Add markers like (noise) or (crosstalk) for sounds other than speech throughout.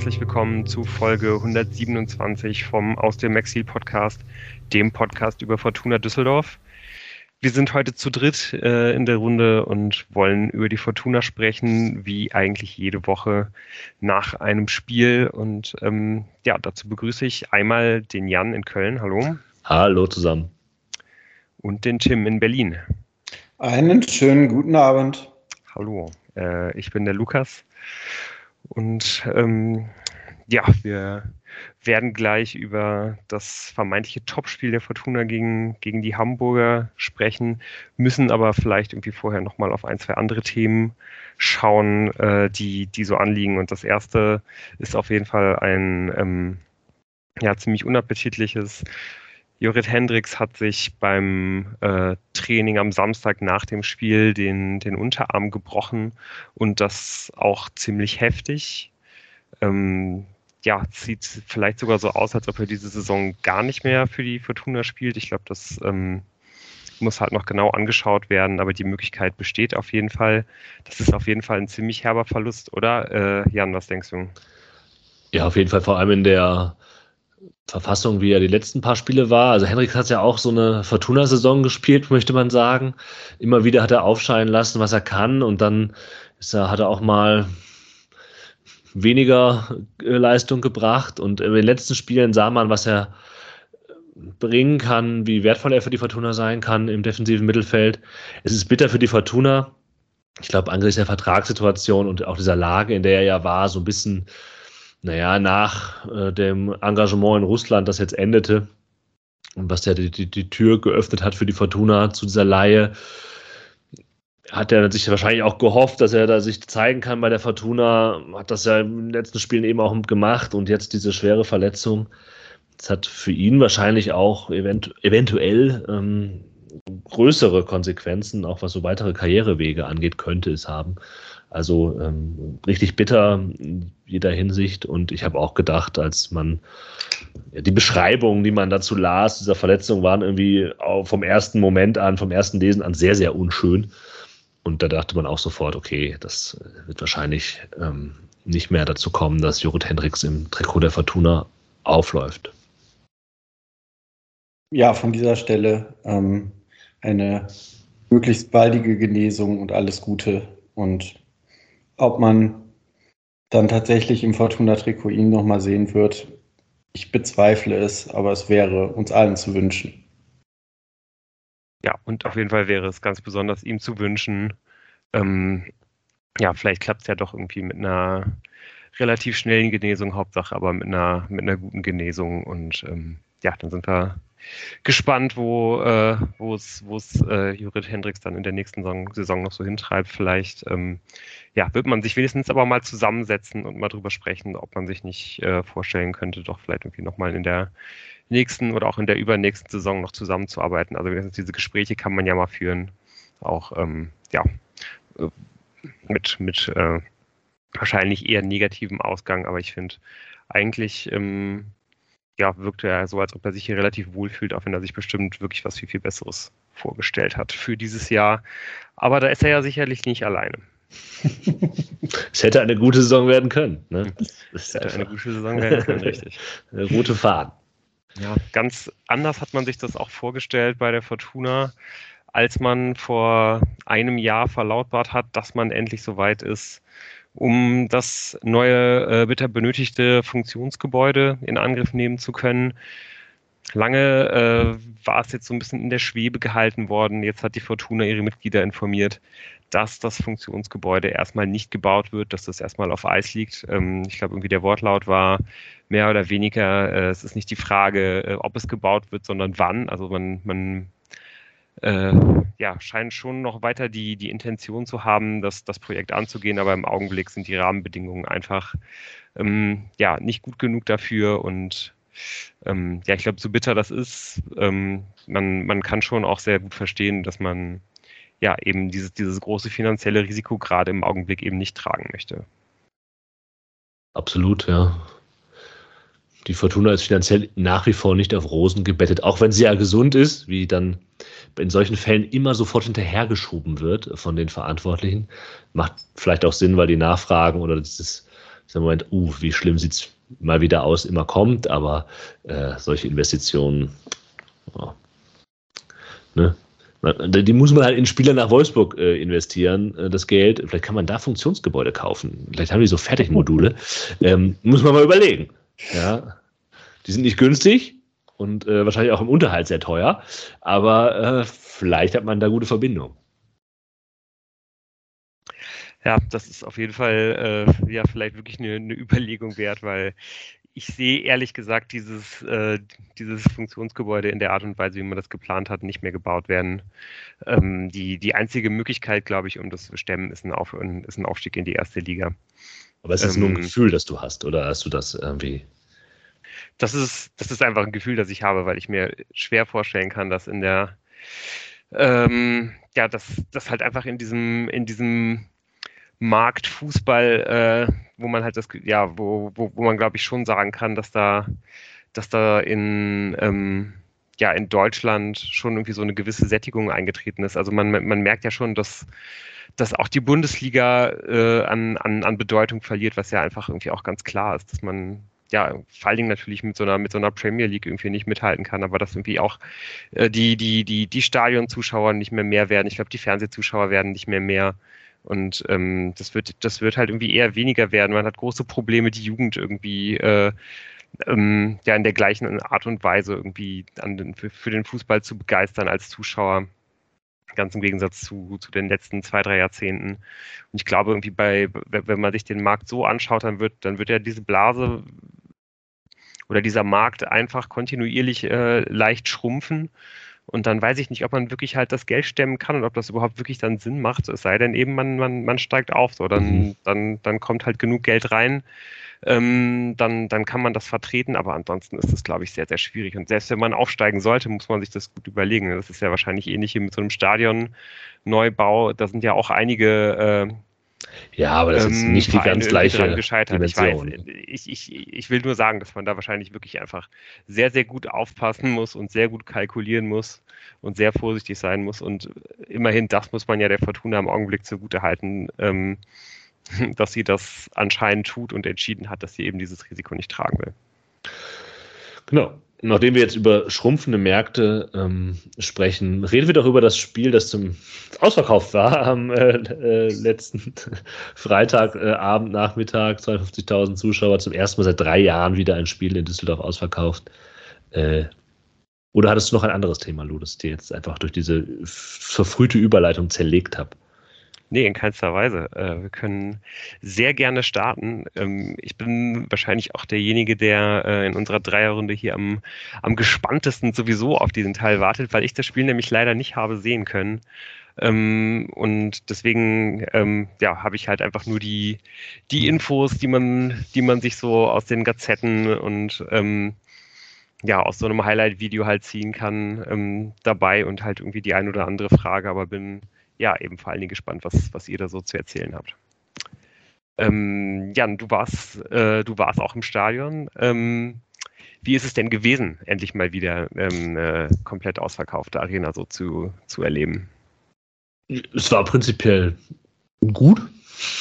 herzlich willkommen zu Folge 127 vom Aus dem Exil Podcast, dem Podcast über Fortuna Düsseldorf. Wir sind heute zu dritt äh, in der Runde und wollen über die Fortuna sprechen, wie eigentlich jede Woche nach einem Spiel. Und ähm, ja, dazu begrüße ich einmal den Jan in Köln. Hallo. Hallo zusammen. Und den Tim in Berlin. Einen schönen guten Abend. Hallo, äh, ich bin der Lukas. Und ähm, ja, wir werden gleich über das vermeintliche Topspiel der Fortuna gegen, gegen die Hamburger sprechen, müssen aber vielleicht irgendwie vorher nochmal auf ein, zwei andere Themen schauen, äh, die, die so anliegen. Und das erste ist auf jeden Fall ein ähm, ja, ziemlich unappetitliches. Jorrit Hendricks hat sich beim äh, Training am Samstag nach dem Spiel den, den Unterarm gebrochen und das auch ziemlich heftig. Ähm, ja, sieht vielleicht sogar so aus, als ob er diese Saison gar nicht mehr für die Fortuna spielt. Ich glaube, das ähm, muss halt noch genau angeschaut werden, aber die Möglichkeit besteht auf jeden Fall. Das ist auf jeden Fall ein ziemlich herber Verlust, oder? Äh, Jan, was denkst du? Ja, auf jeden Fall vor allem in der Verfassung, wie er die letzten paar Spiele war. Also Henrik hat ja auch so eine Fortuna-Saison gespielt, möchte man sagen. Immer wieder hat er aufscheinen lassen, was er kann und dann ist er, hat er auch mal weniger äh, Leistung gebracht. Und in den letzten Spielen sah man, was er bringen kann, wie wertvoll er für die Fortuna sein kann im defensiven Mittelfeld. Es ist bitter für die Fortuna. Ich glaube, angesichts der Vertragssituation und auch dieser Lage, in der er ja war, so ein bisschen, naja, nach äh, dem Engagement in Russland, das jetzt endete und was ja die, die, die Tür geöffnet hat für die Fortuna zu dieser Laie, hat er sich wahrscheinlich auch gehofft, dass er da sich zeigen kann bei der Fortuna. Hat das ja in den letzten Spielen eben auch gemacht und jetzt diese schwere Verletzung. Das hat für ihn wahrscheinlich auch event eventuell ähm, größere Konsequenzen, auch was so weitere Karrierewege angeht, könnte es haben. Also ähm, richtig bitter in jeder Hinsicht. Und ich habe auch gedacht, als man ja, die Beschreibungen, die man dazu las, dieser Verletzung, waren irgendwie vom ersten Moment an, vom ersten Lesen an sehr, sehr unschön. Und da dachte man auch sofort, okay, das wird wahrscheinlich ähm, nicht mehr dazu kommen, dass Jorrit Hendricks im Trikot der Fortuna aufläuft. Ja, von dieser Stelle ähm, eine möglichst baldige Genesung und alles Gute. Und ob man dann tatsächlich im Fortuna-Trikot ihn nochmal sehen wird, ich bezweifle es, aber es wäre uns allen zu wünschen. Ja, und auf jeden Fall wäre es ganz besonders ihm zu wünschen. Ähm, ja, vielleicht klappt es ja doch irgendwie mit einer relativ schnellen Genesung, Hauptsache, aber mit einer, mit einer guten Genesung. Und ähm, ja, dann sind wir gespannt, wo äh, es äh, Judith Hendricks dann in der nächsten Saison, noch so hintreibt. Vielleicht ähm, ja, wird man sich wenigstens aber mal zusammensetzen und mal drüber sprechen, ob man sich nicht äh, vorstellen könnte, doch vielleicht irgendwie nochmal in der nächsten oder auch in der übernächsten Saison noch zusammenzuarbeiten. Also diese Gespräche kann man ja mal führen, auch ähm, ja, äh, mit, mit äh, wahrscheinlich eher negativem Ausgang, aber ich finde eigentlich ähm, ja, wirkte er so, als ob er sich hier relativ wohl fühlt, auch wenn er sich bestimmt wirklich was viel, viel Besseres vorgestellt hat für dieses Jahr. Aber da ist er ja sicherlich nicht alleine. (laughs) es hätte eine gute Saison werden können. Ne? Es hätte eine gute Saison werden (laughs) können, richtig. Eine rote Fahrt. Ja, ganz anders hat man sich das auch vorgestellt bei der Fortuna, als man vor einem Jahr verlautbart hat, dass man endlich so weit ist, um das neue, äh, bitter benötigte Funktionsgebäude in Angriff nehmen zu können. Lange äh, war es jetzt so ein bisschen in der Schwebe gehalten worden. Jetzt hat die Fortuna ihre Mitglieder informiert, dass das Funktionsgebäude erstmal nicht gebaut wird, dass das erstmal auf Eis liegt. Ähm, ich glaube, irgendwie der Wortlaut war mehr oder weniger, äh, es ist nicht die Frage, äh, ob es gebaut wird, sondern wann. Also man, man äh, ja, scheint schon noch weiter die, die Intention zu haben, das, das Projekt anzugehen, aber im Augenblick sind die Rahmenbedingungen einfach ähm, ja, nicht gut genug dafür und ähm, ja, ich glaube, so bitter das ist, ähm, man, man kann schon auch sehr gut verstehen, dass man ja eben dieses, dieses große finanzielle Risiko gerade im Augenblick eben nicht tragen möchte. Absolut, ja. Die Fortuna ist finanziell nach wie vor nicht auf Rosen gebettet, auch wenn sie ja gesund ist, wie dann in solchen Fällen immer sofort hinterhergeschoben wird von den Verantwortlichen. Macht vielleicht auch Sinn, weil die Nachfragen oder dieses, im Moment, uh, wie schlimm sieht es mal wieder aus, immer kommt, aber äh, solche Investitionen, oh, ne? Die muss man halt in Spieler nach Wolfsburg äh, investieren, äh, das Geld. Vielleicht kann man da Funktionsgebäude kaufen. Vielleicht haben die so Fertigmodule. Ähm, muss man mal überlegen. Ja. Die sind nicht günstig und äh, wahrscheinlich auch im Unterhalt sehr teuer, aber äh, vielleicht hat man da gute Verbindungen. Ja, das ist auf jeden Fall äh, ja vielleicht wirklich eine, eine, Überlegung wert, weil ich sehe ehrlich gesagt dieses, äh, dieses Funktionsgebäude in der Art und Weise, wie man das geplant hat, nicht mehr gebaut werden. Ähm, die, die einzige Möglichkeit, glaube ich, um das zu stemmen, ist ein, Auf, ist ein Aufstieg in die erste Liga. Aber es ist ähm, nur ein ähm, Gefühl, das du hast, oder hast du das irgendwie? Das ist, das ist einfach ein Gefühl, das ich habe, weil ich mir schwer vorstellen kann, dass in der ähm, ja, dass das halt einfach in diesem, in diesem Markt Fußball, äh, wo man halt das, ja, wo, wo, wo man glaube ich schon sagen kann, dass da, dass da in, ähm, ja, in Deutschland schon irgendwie so eine gewisse Sättigung eingetreten ist. Also man, man merkt ja schon, dass, dass auch die Bundesliga äh, an, an, an Bedeutung verliert, was ja einfach irgendwie auch ganz klar ist, dass man ja, vor allen Dingen natürlich mit so einer, mit so einer Premier League irgendwie nicht mithalten kann, aber dass irgendwie auch äh, die, die, die, die Stadionzuschauer nicht mehr mehr werden. Ich glaube, die Fernsehzuschauer werden nicht mehr mehr. Und ähm, das wird, das wird halt irgendwie eher weniger werden. Man hat große Probleme, die Jugend irgendwie äh, ähm, ja in der gleichen Art und Weise irgendwie den, für, für den Fußball zu begeistern als Zuschauer. Ganz im Gegensatz zu, zu den letzten zwei, drei Jahrzehnten. Und ich glaube, irgendwie bei, wenn man sich den Markt so anschaut, dann wird, dann wird ja diese Blase oder dieser Markt einfach kontinuierlich äh, leicht schrumpfen. Und dann weiß ich nicht, ob man wirklich halt das Geld stemmen kann und ob das überhaupt wirklich dann Sinn macht. Es sei denn eben, man, man, man steigt auf. So, dann, mhm. dann, dann kommt halt genug Geld rein. Ähm, dann, dann kann man das vertreten, aber ansonsten ist das, glaube ich, sehr, sehr schwierig. Und selbst wenn man aufsteigen sollte, muss man sich das gut überlegen. Das ist ja wahrscheinlich ähnlich wie mit so einem Stadionneubau. Da sind ja auch einige äh, ja, aber das ist ähm, nicht die ganz gleiche gescheitert. Ich weiß, ich, ich, ich will nur sagen, dass man da wahrscheinlich wirklich einfach sehr, sehr gut aufpassen muss und sehr gut kalkulieren muss und sehr vorsichtig sein muss. Und immerhin, das muss man ja der Fortuna im Augenblick zugute halten, ähm, (laughs) dass sie das anscheinend tut und entschieden hat, dass sie eben dieses Risiko nicht tragen will. Genau nachdem wir jetzt über schrumpfende Märkte ähm, sprechen, reden wir doch über das Spiel, das zum ausverkauft war am äh, äh, letzten (laughs) Freitagabend, äh, Nachmittag, 52.000 Zuschauer, zum ersten Mal seit drei Jahren wieder ein Spiel in Düsseldorf ausverkauft. Äh, oder hattest du noch ein anderes Thema, Lu, das dir jetzt einfach durch diese verfrühte Überleitung zerlegt habe? Nee, in keinster Weise. Äh, wir können sehr gerne starten. Ähm, ich bin wahrscheinlich auch derjenige, der äh, in unserer Dreierrunde hier am, am gespanntesten sowieso auf diesen Teil wartet, weil ich das Spiel nämlich leider nicht habe sehen können. Ähm, und deswegen ähm, ja, habe ich halt einfach nur die, die Infos, die man, die man sich so aus den Gazetten und ähm, ja, aus so einem Highlight-Video halt ziehen kann, ähm, dabei und halt irgendwie die ein oder andere Frage, aber bin ja, eben vor allen Dingen gespannt, was, was ihr da so zu erzählen habt. Ähm, Jan, du warst, äh, du warst auch im Stadion. Ähm, wie ist es denn gewesen, endlich mal wieder ähm, eine komplett ausverkaufte Arena so zu, zu erleben? Es war prinzipiell gut,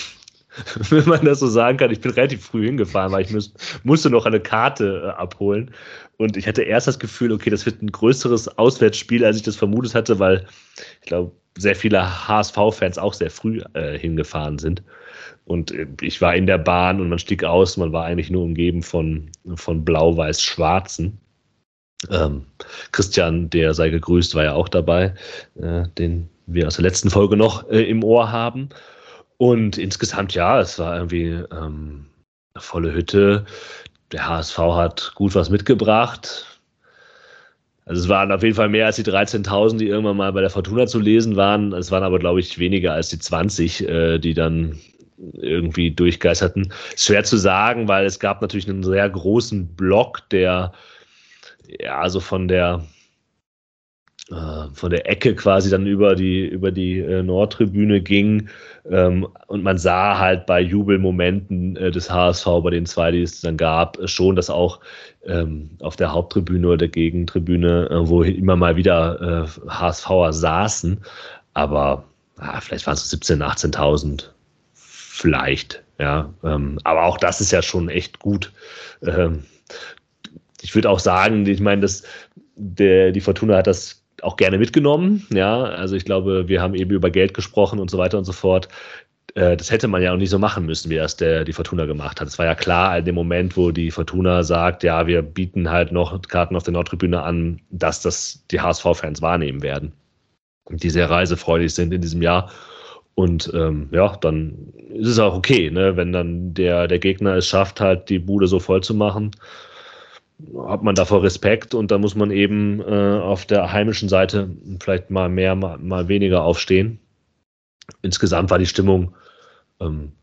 (laughs) wenn man das so sagen kann. Ich bin relativ früh hingefahren, weil ich muss, musste noch eine Karte äh, abholen. Und ich hatte erst das Gefühl, okay, das wird ein größeres Auswärtsspiel, als ich das vermutet hatte, weil ich glaube, sehr viele HSV-Fans auch sehr früh äh, hingefahren sind. Und äh, ich war in der Bahn und man stieg aus, man war eigentlich nur umgeben von, von blau-weiß-schwarzen. Ähm, Christian, der sei gegrüßt, war ja auch dabei, äh, den wir aus der letzten Folge noch äh, im Ohr haben. Und insgesamt, ja, es war irgendwie ähm, eine volle Hütte. Der HSV hat gut was mitgebracht. Also es waren auf jeden Fall mehr als die 13.000, die irgendwann mal bei der Fortuna zu lesen waren. Es waren aber, glaube ich, weniger als die 20, äh, die dann irgendwie durchgeisterten. Schwer zu sagen, weil es gab natürlich einen sehr großen Block, der ja also von der von der Ecke quasi dann über die über die äh, Nordtribüne ging ähm, und man sah halt bei Jubelmomenten äh, des HSV bei den zwei, die es dann gab, schon, dass auch ähm, auf der Haupttribüne oder der Gegentribüne, äh, wo immer mal wieder äh, HSVer saßen. Aber ah, vielleicht waren es 17.000, 18.000, vielleicht Ja, ähm, aber auch das ist ja schon echt gut. Ähm, ich würde auch sagen, ich meine, dass der, die Fortuna hat das auch gerne mitgenommen. Ja, also ich glaube, wir haben eben über Geld gesprochen und so weiter und so fort. Äh, das hätte man ja auch nicht so machen müssen, wie das der, die Fortuna gemacht hat. Es war ja klar in dem Moment, wo die Fortuna sagt, ja, wir bieten halt noch Karten auf der Nordtribüne an, dass das die HSV-Fans wahrnehmen werden, die sehr reisefreudig sind in diesem Jahr. Und ähm, ja, dann ist es auch okay, ne? wenn dann der, der Gegner es schafft, halt die Bude so voll zu machen hat man davor Respekt und da muss man eben äh, auf der heimischen Seite vielleicht mal mehr, mal, mal, weniger aufstehen. Insgesamt war die Stimmung ähm,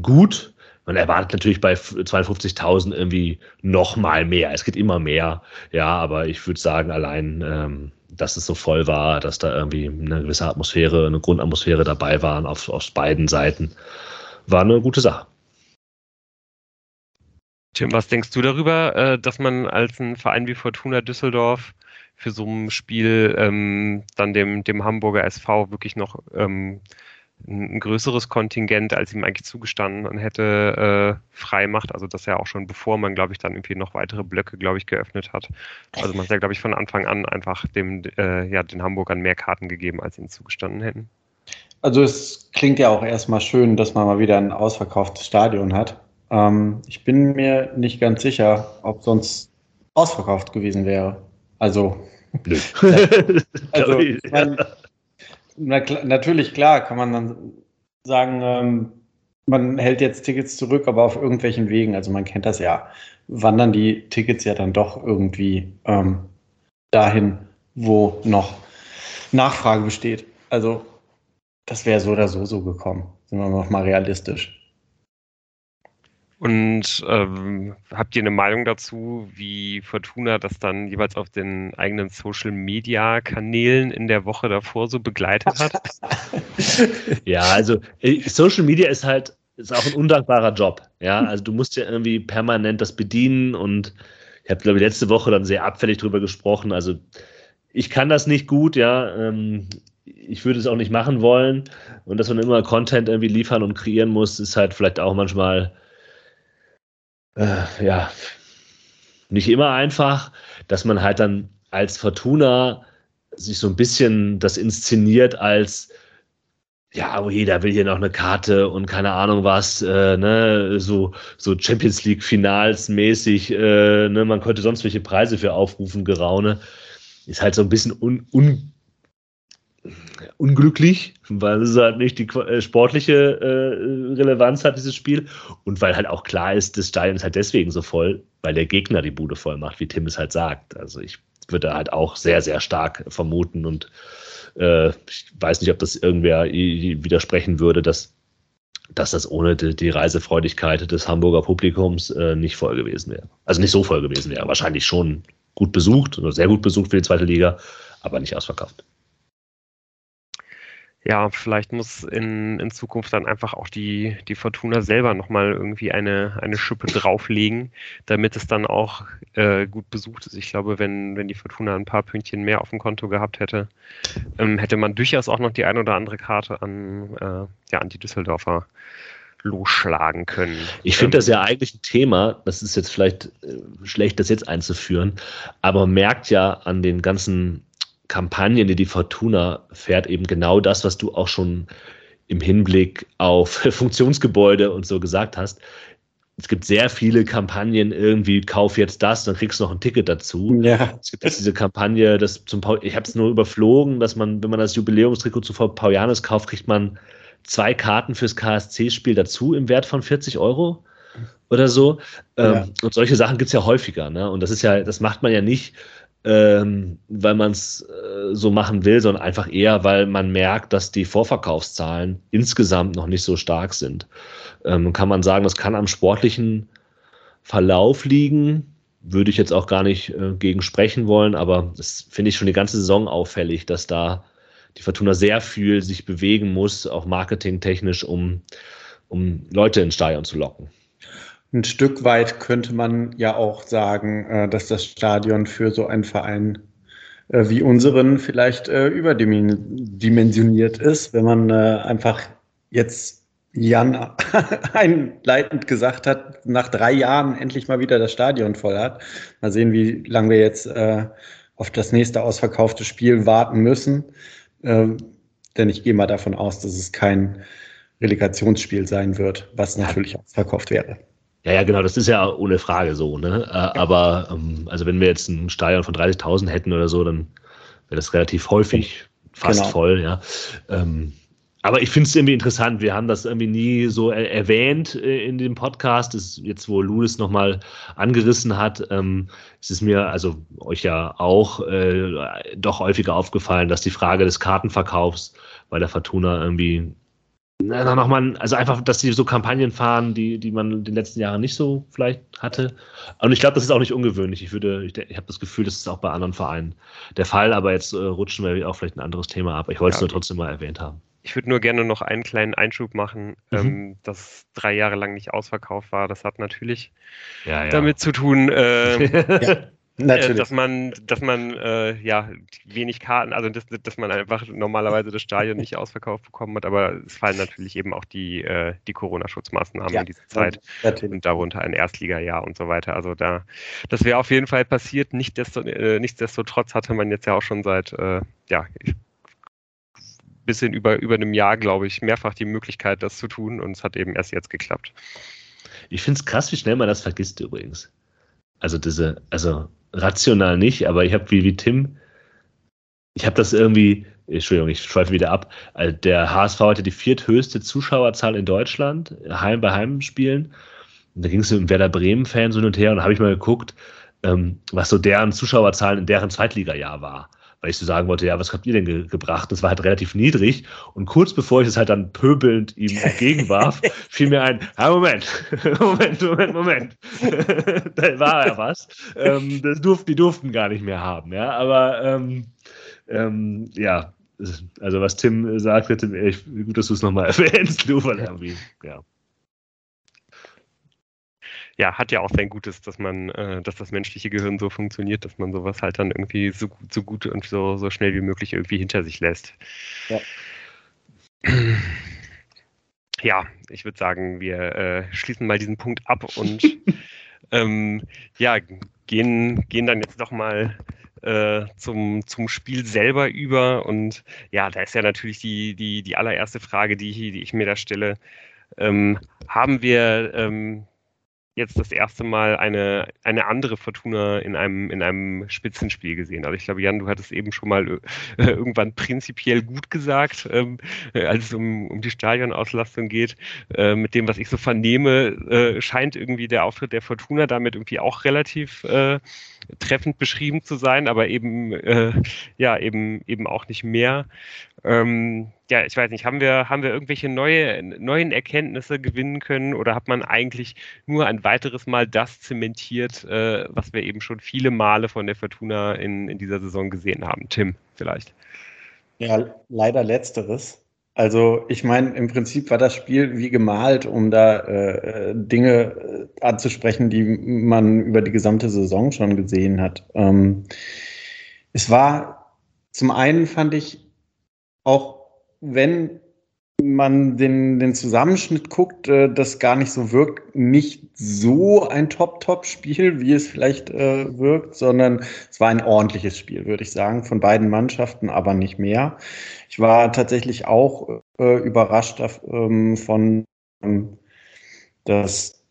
gut. Man erwartet natürlich bei 52.000 irgendwie noch mal mehr. Es geht immer mehr, ja, aber ich würde sagen, allein, ähm, dass es so voll war, dass da irgendwie eine gewisse Atmosphäre, eine Grundatmosphäre dabei waren auf, auf beiden Seiten, war eine gute Sache. Tim, was denkst du darüber, äh, dass man als ein Verein wie Fortuna Düsseldorf für so ein Spiel ähm, dann dem, dem Hamburger SV wirklich noch ähm, ein größeres Kontingent, als ihm eigentlich zugestanden hätte, äh, frei macht. Also das ja auch schon bevor man, glaube ich, dann irgendwie noch weitere Blöcke, glaube ich, geöffnet hat. Also man hat ja, glaube ich, von Anfang an einfach dem, äh, ja, den Hamburgern mehr Karten gegeben, als ihnen zugestanden hätten. Also es klingt ja auch erstmal schön, dass man mal wieder ein ausverkauftes Stadion hat. Ähm, ich bin mir nicht ganz sicher, ob sonst ausverkauft gewesen wäre. Also, (laughs) also (laughs) mein, na, natürlich klar kann man dann sagen, ähm, man hält jetzt Tickets zurück, aber auf irgendwelchen Wegen. Also man kennt das ja. Wandern die Tickets ja dann doch irgendwie ähm, dahin, wo noch Nachfrage besteht. Also das wäre so oder so so gekommen. Sind wir noch mal realistisch. Und ähm, habt ihr eine Meinung dazu, wie Fortuna das dann jeweils auf den eigenen Social-Media-Kanälen in der Woche davor so begleitet hat? (laughs) ja, also äh, Social Media ist halt ist auch ein undankbarer Job. Ja, also du musst ja irgendwie permanent das bedienen und ich habe, glaube ich, letzte Woche dann sehr abfällig drüber gesprochen. Also ich kann das nicht gut, ja. Ähm, ich würde es auch nicht machen wollen. Und dass man immer Content irgendwie liefern und kreieren muss, ist halt vielleicht auch manchmal äh, ja, nicht immer einfach, dass man halt dann als Fortuna sich so ein bisschen das inszeniert als ja, oh jeder will hier noch eine Karte und keine Ahnung was, äh, ne, so, so Champions League Finals mäßig, äh, ne, man könnte sonst welche Preise für aufrufen, Geraune. Ist halt so ein bisschen un, un, unglücklich, weil es halt nicht die äh, sportliche äh, Relevanz hat, dieses Spiel. Und weil halt auch klar ist, das Stadion ist halt deswegen so voll, weil der Gegner die Bude voll macht, wie Tim es halt sagt. Also ich würde halt auch sehr, sehr stark vermuten und äh, ich weiß nicht, ob das irgendwer widersprechen würde, dass, dass das ohne die, die Reisefreudigkeit des Hamburger Publikums äh, nicht voll gewesen wäre. Also nicht so voll gewesen wäre. Wahrscheinlich schon gut besucht oder sehr gut besucht für die zweite Liga, aber nicht ausverkauft ja, vielleicht muss in, in Zukunft dann einfach auch die, die Fortuna selber nochmal irgendwie eine, eine Schippe drauflegen, damit es dann auch äh, gut besucht ist. Ich glaube, wenn, wenn die Fortuna ein paar Pünktchen mehr auf dem Konto gehabt hätte, ähm, hätte man durchaus auch noch die ein oder andere Karte an, äh, ja, an die Düsseldorfer losschlagen können. Ich finde das ja eigentlich ein Thema, das ist jetzt vielleicht äh, schlecht, das jetzt einzuführen, aber merkt ja an den ganzen Kampagnen, die die Fortuna fährt, eben genau das, was du auch schon im Hinblick auf (laughs) Funktionsgebäude und so gesagt hast. Es gibt sehr viele Kampagnen, irgendwie kauf jetzt das, dann kriegst du noch ein Ticket dazu. Ja. Es gibt jetzt diese Kampagne, das zum Paul, ich habe es nur überflogen, dass man, wenn man das Jubiläumstrikot zu Paulianes kauft, kriegt man zwei Karten fürs KSC-Spiel dazu im Wert von 40 Euro oder so. Ja. Ähm, und solche Sachen gibt es ja häufiger. Ne? Und das ist ja, das macht man ja nicht, ähm, weil man es äh, so machen will, sondern einfach eher, weil man merkt, dass die Vorverkaufszahlen insgesamt noch nicht so stark sind. Ähm, kann man sagen, das kann am sportlichen Verlauf liegen. Würde ich jetzt auch gar nicht äh, gegen sprechen wollen, aber das finde ich schon die ganze Saison auffällig, dass da die Fortuna sehr viel sich bewegen muss, auch marketingtechnisch, um, um Leute ins Stadion zu locken. Ein Stück weit könnte man ja auch sagen, äh, dass das Stadion für so einen Verein äh, wie unseren vielleicht äh, überdimensioniert ist, wenn man einfach jetzt Jan (laughs) einleitend gesagt hat, nach drei Jahren endlich mal wieder das Stadion voll hat. Mal sehen, wie lange wir jetzt auf das nächste ausverkaufte Spiel warten müssen. Ähm, denn ich gehe mal davon aus, dass es kein Relegationsspiel sein wird, was natürlich ausverkauft wäre. Ja, ja, genau, das ist ja ohne Frage so. Ne? Äh, aber ähm, also wenn wir jetzt ein Stadion von 30.000 hätten oder so, dann wäre das relativ häufig fast genau. voll. Ja. Ähm, aber ich finde es irgendwie interessant. Wir haben das irgendwie nie so er erwähnt äh, in dem Podcast. Das jetzt, wo Louis nochmal angerissen hat, ähm, es ist mir, also euch ja auch, äh, doch häufiger aufgefallen, dass die Frage des Kartenverkaufs bei der Fortuna irgendwie na, nochmal, also einfach, dass sie so Kampagnen fahren, die, die man in den letzten Jahren nicht so vielleicht hatte. Und ich glaube, das ist auch nicht ungewöhnlich. Ich würde, ich, ich habe das Gefühl, das ist auch bei anderen Vereinen der Fall, aber jetzt äh, rutschen wir auch vielleicht ein anderes Thema ab. Ich wollte es ja. nur trotzdem mal erwähnt haben. Ich würde nur gerne noch einen kleinen Einschub machen, mhm. ähm, dass drei Jahre lang nicht ausverkauft war. Das hat natürlich ja, ja. damit zu tun, äh, (laughs) äh, dass man, dass man äh, ja wenig Karten, also dass, dass man einfach normalerweise das Stadion nicht ausverkauft bekommen hat, aber es fallen natürlich eben auch die, äh, die Corona-Schutzmaßnahmen ja, in diese Zeit natürlich. und darunter ein Erstligajahr und so weiter. Also da, das wäre auf jeden Fall passiert. Nichtsdestotrotz, äh, nichtsdestotrotz hatte man jetzt ja auch schon seit äh, ja, bisschen über, über einem Jahr, glaube ich, mehrfach die Möglichkeit, das zu tun und es hat eben erst jetzt geklappt. Ich finde es krass, wie schnell man das vergisst übrigens. Also diese, also rational nicht, aber ich habe wie, wie Tim, ich habe das irgendwie, Entschuldigung, ich schweife wieder ab. Also der HSV hatte die vierthöchste Zuschauerzahl in Deutschland, heim bei Heimspielen. Und da ging es mit Werder Bremen-Fan so hin und her und da habe ich mal geguckt, ähm, was so deren Zuschauerzahlen in deren Zweitligajahr war weil ich so sagen wollte, ja, was habt ihr denn ge gebracht? Das war halt relativ niedrig. Und kurz bevor ich es halt dann pöbelnd ihm entgegenwarf, (laughs) fiel mir ein, ja, (laughs) Moment, Moment, Moment, Moment. (laughs) da war ja was. Ähm, das durften, die durften gar nicht mehr haben, ja. Aber ähm, ähm, ja, also was Tim sagte, Tim, echt gut, dass du es nochmal erwähnst, du, weil irgendwie, ja ja, hat ja auch sein Gutes, dass man, äh, dass das menschliche Gehirn so funktioniert, dass man sowas halt dann irgendwie so, so gut und so, so schnell wie möglich irgendwie hinter sich lässt. Ja. (clears throat) Ja, ich würde sagen, wir äh, schließen mal diesen Punkt ab und (laughs) ähm, ja, gehen, gehen dann jetzt doch mal äh, zum, zum Spiel selber über. Und ja, da ist ja natürlich die, die, die allererste Frage, die, die ich mir da stelle. Ähm, haben wir ähm, jetzt das erste Mal eine, eine andere Fortuna in einem, in einem Spitzenspiel gesehen. Also ich glaube, Jan, du hattest eben schon mal äh, (laughs) irgendwann prinzipiell gut gesagt, ähm, äh, als es um, um die Stadionauslastung geht. Äh, mit dem, was ich so vernehme, äh, scheint irgendwie der Auftritt der Fortuna damit irgendwie auch relativ äh, treffend beschrieben zu sein, aber eben, äh, ja, eben, eben auch nicht mehr. Ähm, ja, ich weiß nicht, haben wir, haben wir irgendwelche neue, neuen Erkenntnisse gewinnen können oder hat man eigentlich nur ein weiteres Mal das zementiert, äh, was wir eben schon viele Male von der Fortuna in, in dieser Saison gesehen haben? Tim, vielleicht. Ja, leider letzteres. Also ich meine, im Prinzip war das Spiel wie gemalt, um da äh, Dinge äh, anzusprechen, die man über die gesamte Saison schon gesehen hat. Ähm, es war zum einen fand ich auch wenn man den, den Zusammenschnitt guckt, äh, das gar nicht so wirkt, nicht so ein Top-Top-Spiel, wie es vielleicht äh, wirkt, sondern es war ein ordentliches Spiel, würde ich sagen, von beiden Mannschaften, aber nicht mehr. Ich war tatsächlich auch äh, überrascht ähm, von, ähm, dass,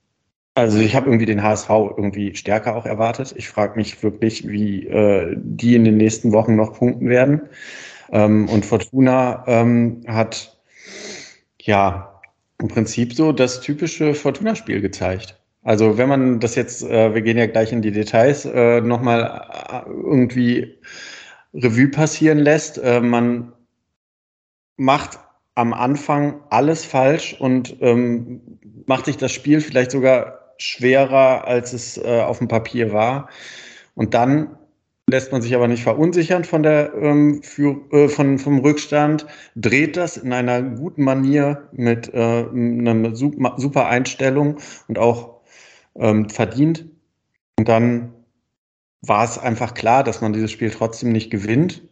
also ich habe irgendwie den HSV irgendwie stärker auch erwartet. Ich frage mich wirklich, wie äh, die in den nächsten Wochen noch punkten werden. Ähm, und Fortuna ähm, hat ja im Prinzip so das typische Fortuna-Spiel gezeigt. Also wenn man das jetzt, äh, wir gehen ja gleich in die Details, äh, nochmal äh, irgendwie Revue passieren lässt, äh, man macht am Anfang alles falsch und ähm, macht sich das Spiel vielleicht sogar schwerer, als es äh, auf dem Papier war. Und dann lässt man sich aber nicht verunsichern von der, ähm, für, äh, von, vom Rückstand, dreht das in einer guten Manier mit äh, einer super Einstellung und auch ähm, verdient. Und dann war es einfach klar, dass man dieses Spiel trotzdem nicht gewinnt.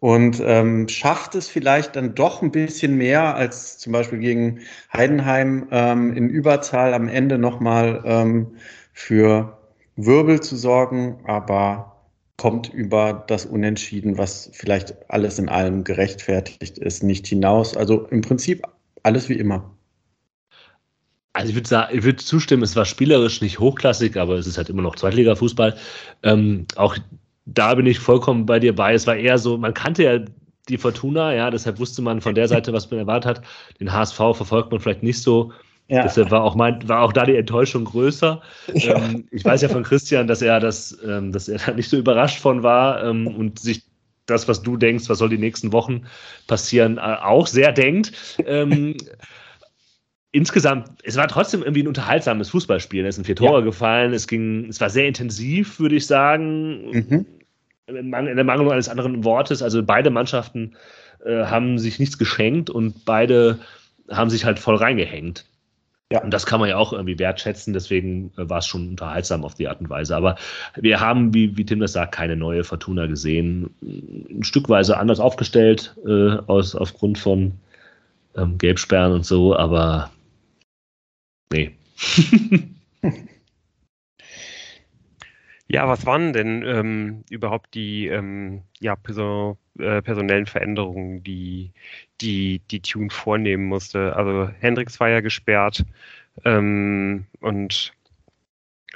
Und ähm, schafft es vielleicht dann doch ein bisschen mehr als zum Beispiel gegen Heidenheim ähm, in Überzahl am Ende nochmal ähm, für Wirbel zu sorgen, aber kommt über das Unentschieden, was vielleicht alles in allem gerechtfertigt ist, nicht hinaus. Also im Prinzip alles wie immer. Also ich würde sagen, ich würde zustimmen, es war spielerisch nicht hochklassig, aber es ist halt immer noch Zweitliga-Fußball. Ähm, auch da bin ich vollkommen bei dir bei. Es war eher so, man kannte ja die Fortuna, ja, deshalb wusste man von der Seite, was man erwartet hat. Den HSV verfolgt man vielleicht nicht so. Ja. Deshalb war auch, mein, war auch da die Enttäuschung größer. Ja. Ähm, ich weiß ja von Christian, dass er das, ähm, dass er da nicht so überrascht von war ähm, und sich das, was du denkst, was soll die nächsten Wochen passieren, äh, auch sehr denkt. Ähm, insgesamt, es war trotzdem irgendwie ein unterhaltsames Fußballspiel. Es sind vier Tore ja. gefallen, es ging, es war sehr intensiv, würde ich sagen. Mhm. In der Mangel eines anderen Wortes. Also beide Mannschaften äh, haben sich nichts geschenkt und beide haben sich halt voll reingehängt. Ja. Und das kann man ja auch irgendwie wertschätzen, deswegen äh, war es schon unterhaltsam auf die Art und Weise. Aber wir haben, wie, wie Tim das sagt, keine neue Fortuna gesehen. Ein Stückweise anders aufgestellt, äh, aus, aufgrund von ähm, Gelbsperren und so, aber nee. (laughs) Ja, was waren denn ähm, überhaupt die ähm, ja, person äh, personellen Veränderungen, die, die die Tune vornehmen musste? Also Hendrix war ja gesperrt ähm, und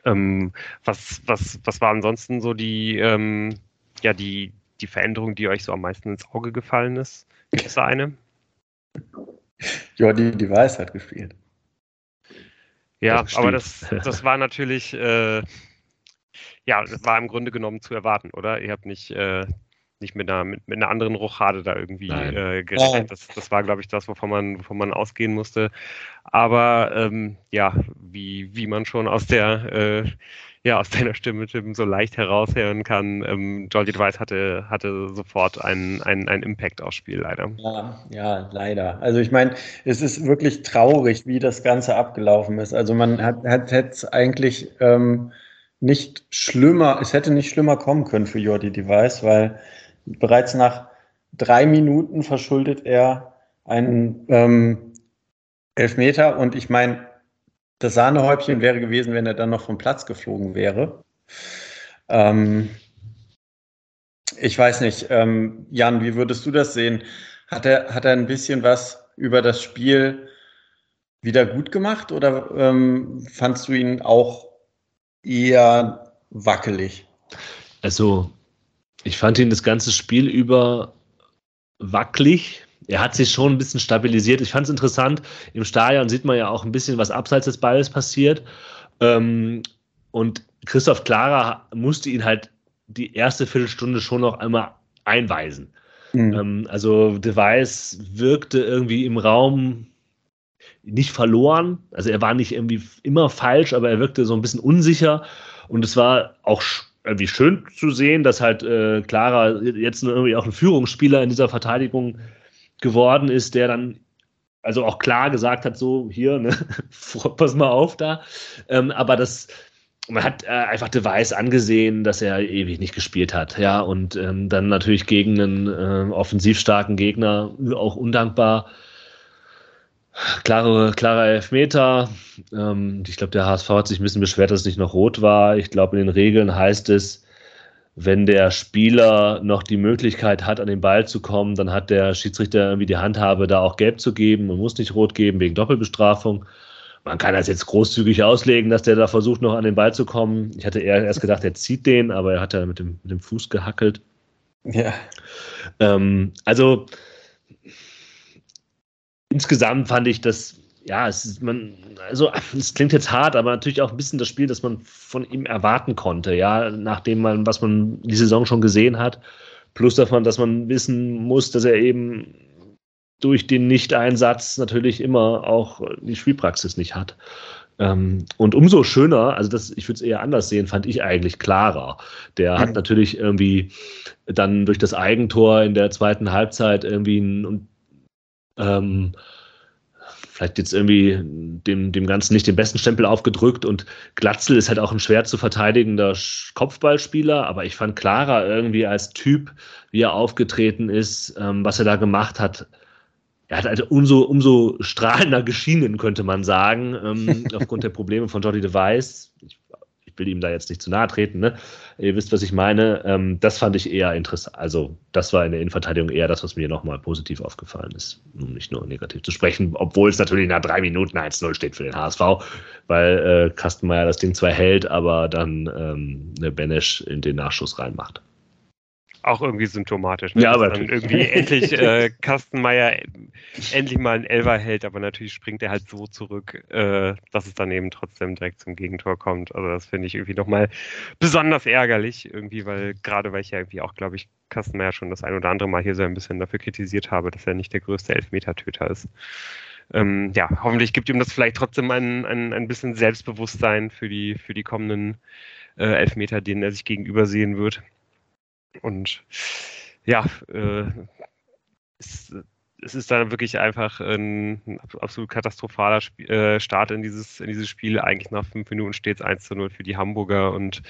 ähm, was, was, was war ansonsten so die, ähm, ja, die, die Veränderung, die euch so am meisten ins Auge gefallen ist? Gibt es da eine? Jordi Device hat gespielt. Ja, das aber das, das war natürlich äh, ja, war im Grunde genommen zu erwarten, oder? Ihr habt nicht, äh, nicht mit einer, mit, mit, einer anderen Rochade da irgendwie äh, gerechnet. Das, das war, glaube ich, das, wovon man, wovon man ausgehen musste. Aber ähm, ja, wie, wie man schon aus der äh, ja, aus deiner Stimme Tim, so leicht heraushören kann, ähm, Jolly Device hatte, hatte sofort einen, einen, einen Impact aufs Spiel, leider. Ja, ja, leider. Also ich meine, es ist wirklich traurig, wie das Ganze abgelaufen ist. Also man hat, hat es eigentlich ähm, nicht schlimmer, es hätte nicht schlimmer kommen können für Jordi Device, weil bereits nach drei Minuten verschuldet er einen ähm, Elfmeter und ich meine, das Sahnehäubchen wäre gewesen, wenn er dann noch vom Platz geflogen wäre. Ähm, ich weiß nicht, ähm, Jan, wie würdest du das sehen? Hat er, hat er ein bisschen was über das Spiel wieder gut gemacht oder ähm, fandst du ihn auch eher wackelig. Also, ich fand ihn das ganze Spiel über wackelig. Er hat sich schon ein bisschen stabilisiert. Ich fand es interessant. Im Stadion sieht man ja auch ein bisschen, was abseits des Balles passiert. Ähm, und Christoph Klara musste ihn halt die erste Viertelstunde schon noch einmal einweisen. Mhm. Ähm, also Device wirkte irgendwie im Raum nicht verloren. Also er war nicht irgendwie immer falsch, aber er wirkte so ein bisschen unsicher. Und es war auch irgendwie schön zu sehen, dass halt äh, Clara jetzt irgendwie auch ein Führungsspieler in dieser Verteidigung geworden ist, der dann also auch klar gesagt hat, so hier, ne, (laughs) pass mal auf da. Ähm, aber das, man hat äh, einfach Device angesehen, dass er ewig nicht gespielt hat, ja, und ähm, dann natürlich gegen einen äh, offensiv starken Gegner auch undankbar Klare, klarer Elfmeter. Ähm, ich glaube, der HSV hat sich ein bisschen beschwert, dass es nicht noch rot war. Ich glaube, in den Regeln heißt es, wenn der Spieler noch die Möglichkeit hat, an den Ball zu kommen, dann hat der Schiedsrichter irgendwie die Handhabe, da auch gelb zu geben. Man muss nicht rot geben wegen Doppelbestrafung. Man kann das jetzt großzügig auslegen, dass der da versucht, noch an den Ball zu kommen. Ich hatte eher erst gedacht, er zieht den, aber er hat ja mit dem, mit dem Fuß gehackelt. Ja. Ähm, also, insgesamt fand ich das, ja, es ist, man, also es klingt jetzt hart, aber natürlich auch ein bisschen das Spiel, das man von ihm erwarten konnte, ja, nachdem man, was man die Saison schon gesehen hat, plus davon, dass man wissen muss, dass er eben durch den Nicht-Einsatz natürlich immer auch die Spielpraxis nicht hat. Ähm, und umso schöner, also das, ich würde es eher anders sehen, fand ich eigentlich klarer. Der mhm. hat natürlich irgendwie dann durch das Eigentor in der zweiten Halbzeit irgendwie ein, ähm, vielleicht jetzt irgendwie dem, dem Ganzen nicht den besten Stempel aufgedrückt und Glatzel ist halt auch ein schwer zu verteidigender Kopfballspieler, aber ich fand Clara irgendwie als Typ, wie er aufgetreten ist, ähm, was er da gemacht hat, er hat also umso, umso strahlender geschienen, könnte man sagen, ähm, (laughs) aufgrund der Probleme von Jordi DeVice. Ich will ihm da jetzt nicht zu nahe treten, ne? Ihr wisst, was ich meine. Ähm, das fand ich eher interessant. Also, das war in der Innenverteidigung eher das, was mir nochmal positiv aufgefallen ist, um nicht nur negativ zu sprechen, obwohl es natürlich nach drei Minuten 1-0 steht für den HSV, weil äh, Kastenmeier das Ding zwar hält, aber dann ähm, Benesch in den Nachschuss reinmacht auch irgendwie symptomatisch. Ne? Ja, aber dann irgendwie (laughs) endlich äh, Kastenmeier endlich mal ein Elfer hält, aber natürlich springt er halt so zurück, äh, dass es dann eben trotzdem direkt zum Gegentor kommt. Also das finde ich irgendwie nochmal besonders ärgerlich, irgendwie, weil gerade weil ich ja irgendwie auch, glaube ich, Kastenmeier schon das ein oder andere Mal hier so ein bisschen dafür kritisiert habe, dass er nicht der größte Elfmetertöter ist. Ähm, ja, hoffentlich gibt ihm das vielleicht trotzdem ein, ein, ein bisschen Selbstbewusstsein für die, für die kommenden äh, Elfmeter, denen er sich gegenüber sehen wird. Und ja, äh, es, es, ist dann wirklich einfach ein, ein absolut katastrophaler Sp äh, Start in dieses, in dieses Spiel. Eigentlich nach fünf Minuten steht es 1 zu 0 für die Hamburger und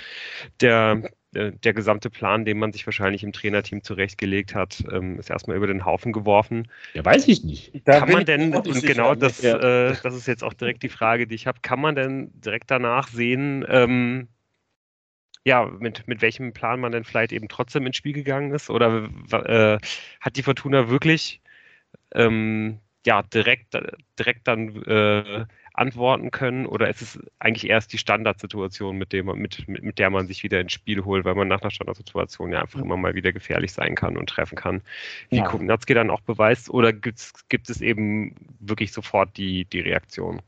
der, der, der gesamte Plan, den man sich wahrscheinlich im Trainerteam zurechtgelegt hat, ähm, ist erstmal über den Haufen geworfen. Ja, weiß ich nicht. Da kann man denn, und genau das, ja. äh, das ist jetzt auch direkt die Frage, die ich habe, kann man denn direkt danach sehen, ähm, ja, mit, mit welchem Plan man denn vielleicht eben trotzdem ins Spiel gegangen ist? Oder äh, hat die Fortuna wirklich ähm, ja, direkt, direkt dann äh, antworten können? Oder ist es eigentlich erst die Standardsituation, mit, dem, mit, mit, mit der man sich wieder ins Spiel holt, weil man nach einer Standardsituation ja einfach immer mal wieder gefährlich sein kann und treffen kann? Wie ja. Kubnatski dann auch beweist? Oder gibt's, gibt es eben wirklich sofort die, die Reaktion?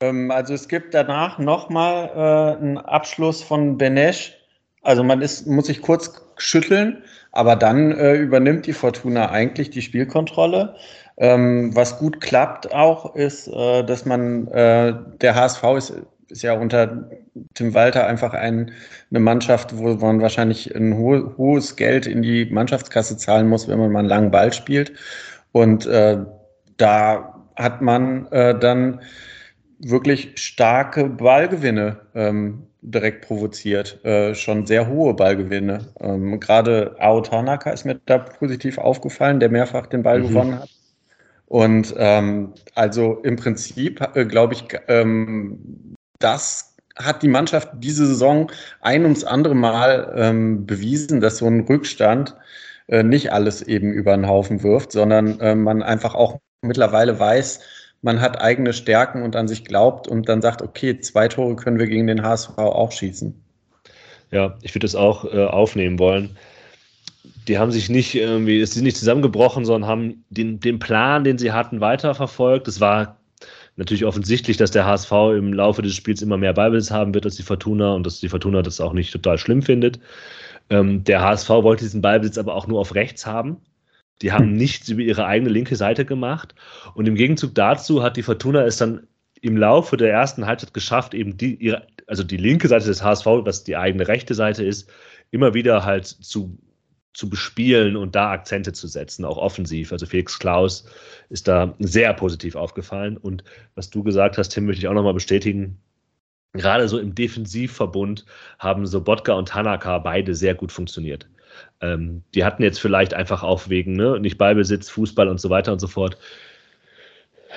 Ähm, also es gibt danach nochmal äh, einen Abschluss von Benesch. Also man ist, muss sich kurz schütteln, aber dann äh, übernimmt die Fortuna eigentlich die Spielkontrolle. Ähm, was gut klappt auch ist, äh, dass man, äh, der HSV ist, ist ja unter Tim Walter einfach ein, eine Mannschaft, wo man wahrscheinlich ein ho hohes Geld in die Mannschaftskasse zahlen muss, wenn man mal einen langen Ball spielt. Und äh, da hat man äh, dann wirklich starke Ballgewinne ähm, direkt provoziert. Äh, schon sehr hohe Ballgewinne. Ähm, Gerade Ao Tanaka ist mir da positiv aufgefallen, der mehrfach den Ball mhm. gewonnen hat. Und ähm, also im Prinzip äh, glaube ich, ähm, das hat die Mannschaft diese Saison ein ums andere Mal ähm, bewiesen, dass so ein Rückstand äh, nicht alles eben über den Haufen wirft, sondern äh, man einfach auch mittlerweile weiß, man hat eigene Stärken und an sich glaubt und dann sagt, okay, zwei Tore können wir gegen den HSV auch schießen. Ja, ich würde das auch äh, aufnehmen wollen. Die haben sich nicht irgendwie, es sind nicht zusammengebrochen, sondern haben den, den Plan, den sie hatten, weiterverfolgt. Es war natürlich offensichtlich, dass der HSV im Laufe des Spiels immer mehr Ballbesitz haben wird als die Fortuna und dass die Fortuna das auch nicht total schlimm findet. Ähm, der HSV wollte diesen Ballbesitz aber auch nur auf rechts haben. Die haben hm. nichts über ihre eigene linke Seite gemacht. Und im Gegenzug dazu hat die Fortuna es dann im Laufe der ersten Halbzeit geschafft, eben die, ihre, also die linke Seite des HSV, was die eigene rechte Seite ist, immer wieder halt zu, zu bespielen und da Akzente zu setzen, auch offensiv. Also Felix Klaus ist da sehr positiv aufgefallen. Und was du gesagt hast, Tim, möchte ich auch nochmal bestätigen. Gerade so im Defensivverbund haben Sobotka und Tanaka beide sehr gut funktioniert. Ähm, die hatten jetzt vielleicht einfach auch wegen, ne, nicht Ballbesitz, Fußball und so weiter und so fort,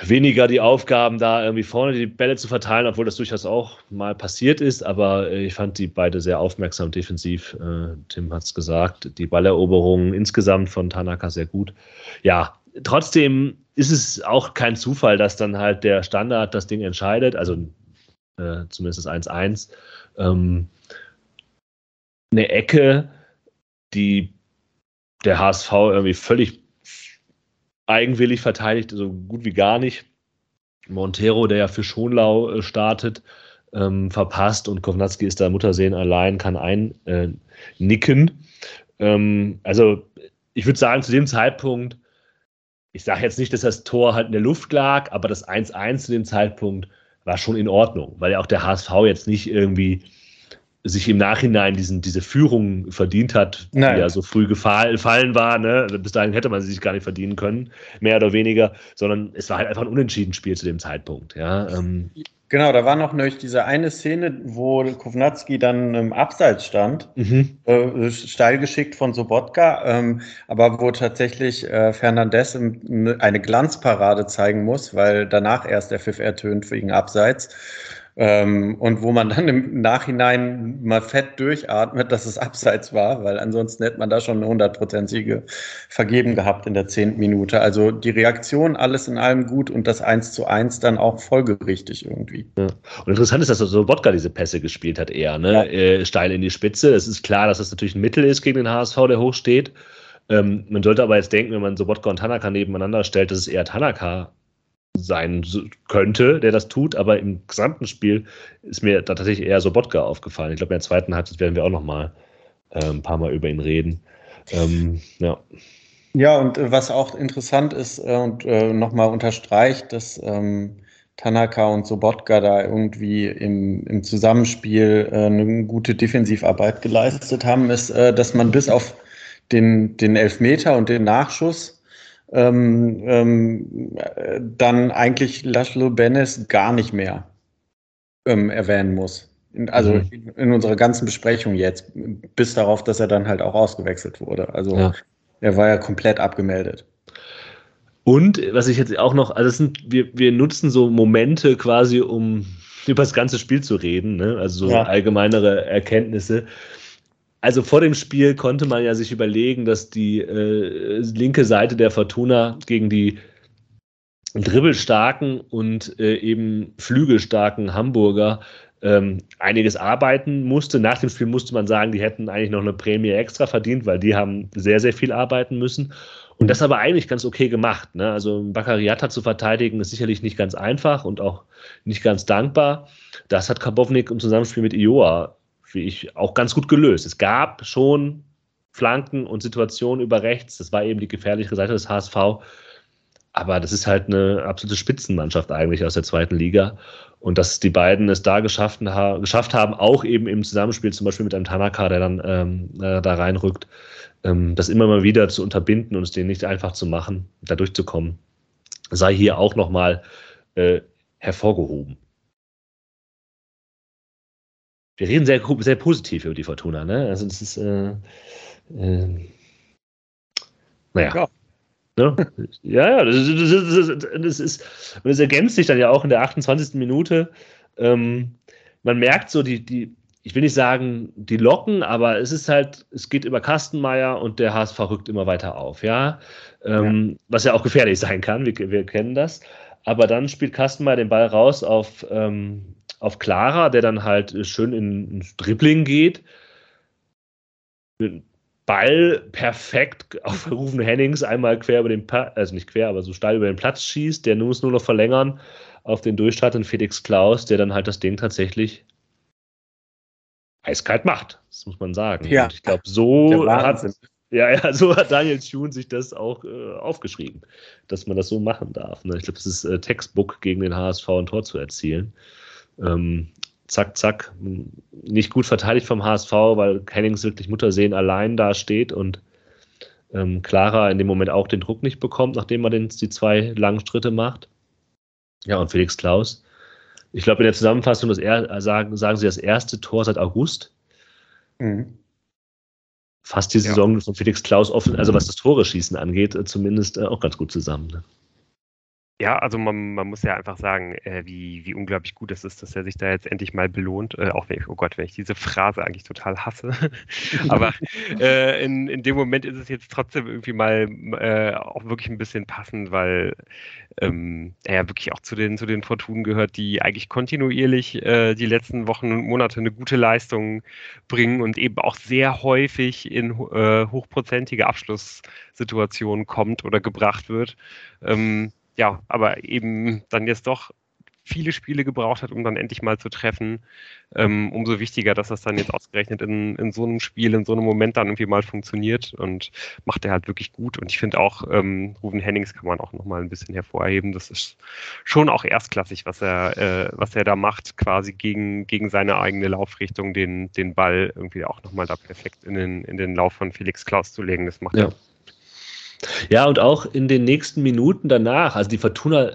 weniger die Aufgaben, da irgendwie vorne die Bälle zu verteilen, obwohl das durchaus auch mal passiert ist. Aber äh, ich fand die beide sehr aufmerksam defensiv. Äh, Tim hat es gesagt. Die Balleroberungen insgesamt von Tanaka sehr gut. Ja, trotzdem ist es auch kein Zufall, dass dann halt der Standard das Ding entscheidet. Also äh, zumindest 1-1. Ähm, eine Ecke die der HSV irgendwie völlig eigenwillig verteidigt, so gut wie gar nicht. Montero, der ja für Schonlau äh, startet, ähm, verpasst und Kovnatski ist da Muttersehen allein, kann einnicken. Äh, ähm, also ich würde sagen, zu dem Zeitpunkt, ich sage jetzt nicht, dass das Tor halt in der Luft lag, aber das 1-1 zu dem Zeitpunkt war schon in Ordnung, weil ja auch der HSV jetzt nicht irgendwie sich im Nachhinein diesen, diese Führung verdient hat, Nein. die ja so früh gefallen war. Ne? Bis dahin hätte man sie sich gar nicht verdienen können, mehr oder weniger, sondern es war halt einfach ein Unentschieden-Spiel zu dem Zeitpunkt. Ja? Ähm, Genau, da war noch nämlich diese eine Szene, wo Kovnatski dann im Abseits stand, mhm. äh, steil geschickt von Sobotka, ähm, aber wo tatsächlich äh, Fernandes eine Glanzparade zeigen muss, weil danach erst der Pfiff ertönt wegen Abseits. Ähm, und wo man dann im Nachhinein mal fett durchatmet, dass es abseits war, weil ansonsten hätte man da schon eine hundertprozentige vergeben gehabt in der zehnten Minute. Also die Reaktion, alles in allem gut und das Eins zu eins dann auch folgerichtig irgendwie. Ja. Und interessant ist, dass so Wodka diese Pässe gespielt hat eher, ne? Ja. Äh, steil in die Spitze. Es ist klar, dass das natürlich ein Mittel ist gegen den HSV, der hoch steht. Ähm, man sollte aber jetzt denken, wenn man so Wodka und Tanaka nebeneinander stellt, dass es eher Tanaka sein könnte, der das tut, aber im gesamten Spiel ist mir da tatsächlich eher Sobotka aufgefallen. Ich glaube, in der zweiten Halbzeit werden wir auch noch mal äh, ein paar Mal über ihn reden. Ähm, ja. Ja, und äh, was auch interessant ist äh, und äh, nochmal unterstreicht, dass ähm, Tanaka und Sobotka da irgendwie im, im Zusammenspiel äh, eine gute Defensivarbeit geleistet haben, ist, äh, dass man bis auf den, den Elfmeter und den Nachschuss ähm, ähm, dann eigentlich Laszlo Benes gar nicht mehr ähm, erwähnen muss. Also mhm. in, in, unserer ganzen Besprechung jetzt, bis darauf, dass er dann halt auch ausgewechselt wurde. Also ja. er war ja komplett abgemeldet. Und was ich jetzt auch noch, also sind, wir, wir nutzen so Momente quasi, um (laughs) über das ganze Spiel zu reden, ne? also so ja. allgemeinere Erkenntnisse. Also vor dem Spiel konnte man ja sich überlegen, dass die äh, linke Seite der Fortuna gegen die dribbelstarken und äh, eben flügelstarken Hamburger ähm, einiges arbeiten musste. Nach dem Spiel musste man sagen, die hätten eigentlich noch eine Prämie extra verdient, weil die haben sehr, sehr viel arbeiten müssen. Und das aber eigentlich ganz okay gemacht. Ne? Also Bakariata zu verteidigen ist sicherlich nicht ganz einfach und auch nicht ganz dankbar. Das hat Karbovnik im Zusammenspiel mit Ioa wie ich, auch ganz gut gelöst. Es gab schon Flanken und Situationen über rechts. Das war eben die gefährlichere Seite des HSV. Aber das ist halt eine absolute Spitzenmannschaft eigentlich aus der zweiten Liga. Und dass die beiden es da geschafft, geschafft haben, auch eben im Zusammenspiel, zum Beispiel mit einem Tanaka, der dann ähm, äh, da reinrückt, ähm, das immer mal wieder zu unterbinden und es denen nicht einfach zu machen, da durchzukommen, sei hier auch nochmal äh, hervorgehoben wir reden sehr, sehr positiv über die Fortuna, ne? Also das ist, äh, äh, naja. Ja. Ne? ja, ja, das, das, das, das, ist, und das ergänzt sich dann ja auch in der 28. Minute. Ähm, man merkt so die, die, ich will nicht sagen, die Locken, aber es ist halt, es geht über Kastenmeier und der HSV rückt immer weiter auf, ja. Ähm, ja. Was ja auch gefährlich (laughs) sein kann, wir, wir kennen das. Aber dann spielt Kastenmeier den Ball raus auf ähm, auf Clara, der dann halt schön in, ins Dribbling geht. Ball perfekt auf Rufen Hennings einmal quer über den Platz, also nicht quer, aber so steil über den Platz schießt. Der muss nur noch verlängern auf den Durchstartenden Felix Klaus, der dann halt das Ding tatsächlich eiskalt macht. Das muss man sagen. Ja. Und ich glaube, so hat, ja, ja, so hat Daniel Thune sich das auch äh, aufgeschrieben, dass man das so machen darf. Ne? Ich glaube, es ist äh, Textbook gegen den HSV ein Tor zu erzielen. Ähm, zack, zack, nicht gut verteidigt vom HSV, weil Hennings wirklich Muttersehen allein da steht und ähm, Clara in dem Moment auch den Druck nicht bekommt, nachdem er den, die zwei langen Schritte macht. Ja, und Felix Klaus. Ich glaube, in der Zusammenfassung das er, sagen, sagen sie das erste Tor seit August. Mhm. Fast die Saison ja. von Felix Klaus offen, also was das Tore schießen angeht, äh, zumindest äh, auch ganz gut zusammen. Ne? Ja, also man, man muss ja einfach sagen, äh, wie, wie unglaublich gut es ist, dass er sich da jetzt endlich mal belohnt. Äh, auch wenn ich, oh Gott, wenn ich diese Phrase eigentlich total hasse. (laughs) Aber (laughs) äh, in, in dem Moment ist es jetzt trotzdem irgendwie mal äh, auch wirklich ein bisschen passend, weil ähm, er ja wirklich auch zu den, zu den Fortunen gehört, die eigentlich kontinuierlich äh, die letzten Wochen und Monate eine gute Leistung bringen und eben auch sehr häufig in äh, hochprozentige Abschlusssituationen kommt oder gebracht wird. Ähm, ja, aber eben dann jetzt doch viele Spiele gebraucht hat, um dann endlich mal zu treffen. Ähm, umso wichtiger, dass das dann jetzt ausgerechnet in, in so einem Spiel, in so einem Moment dann irgendwie mal funktioniert und macht er halt wirklich gut. Und ich finde auch, ähm, Ruven Hennings kann man auch nochmal ein bisschen hervorheben. Das ist schon auch erstklassig, was er, äh, was er da macht, quasi gegen, gegen seine eigene Laufrichtung, den, den Ball irgendwie auch nochmal da perfekt in den, in den Lauf von Felix Klaus zu legen. Das macht ja. er ja, und auch in den nächsten Minuten danach, also die Fortuna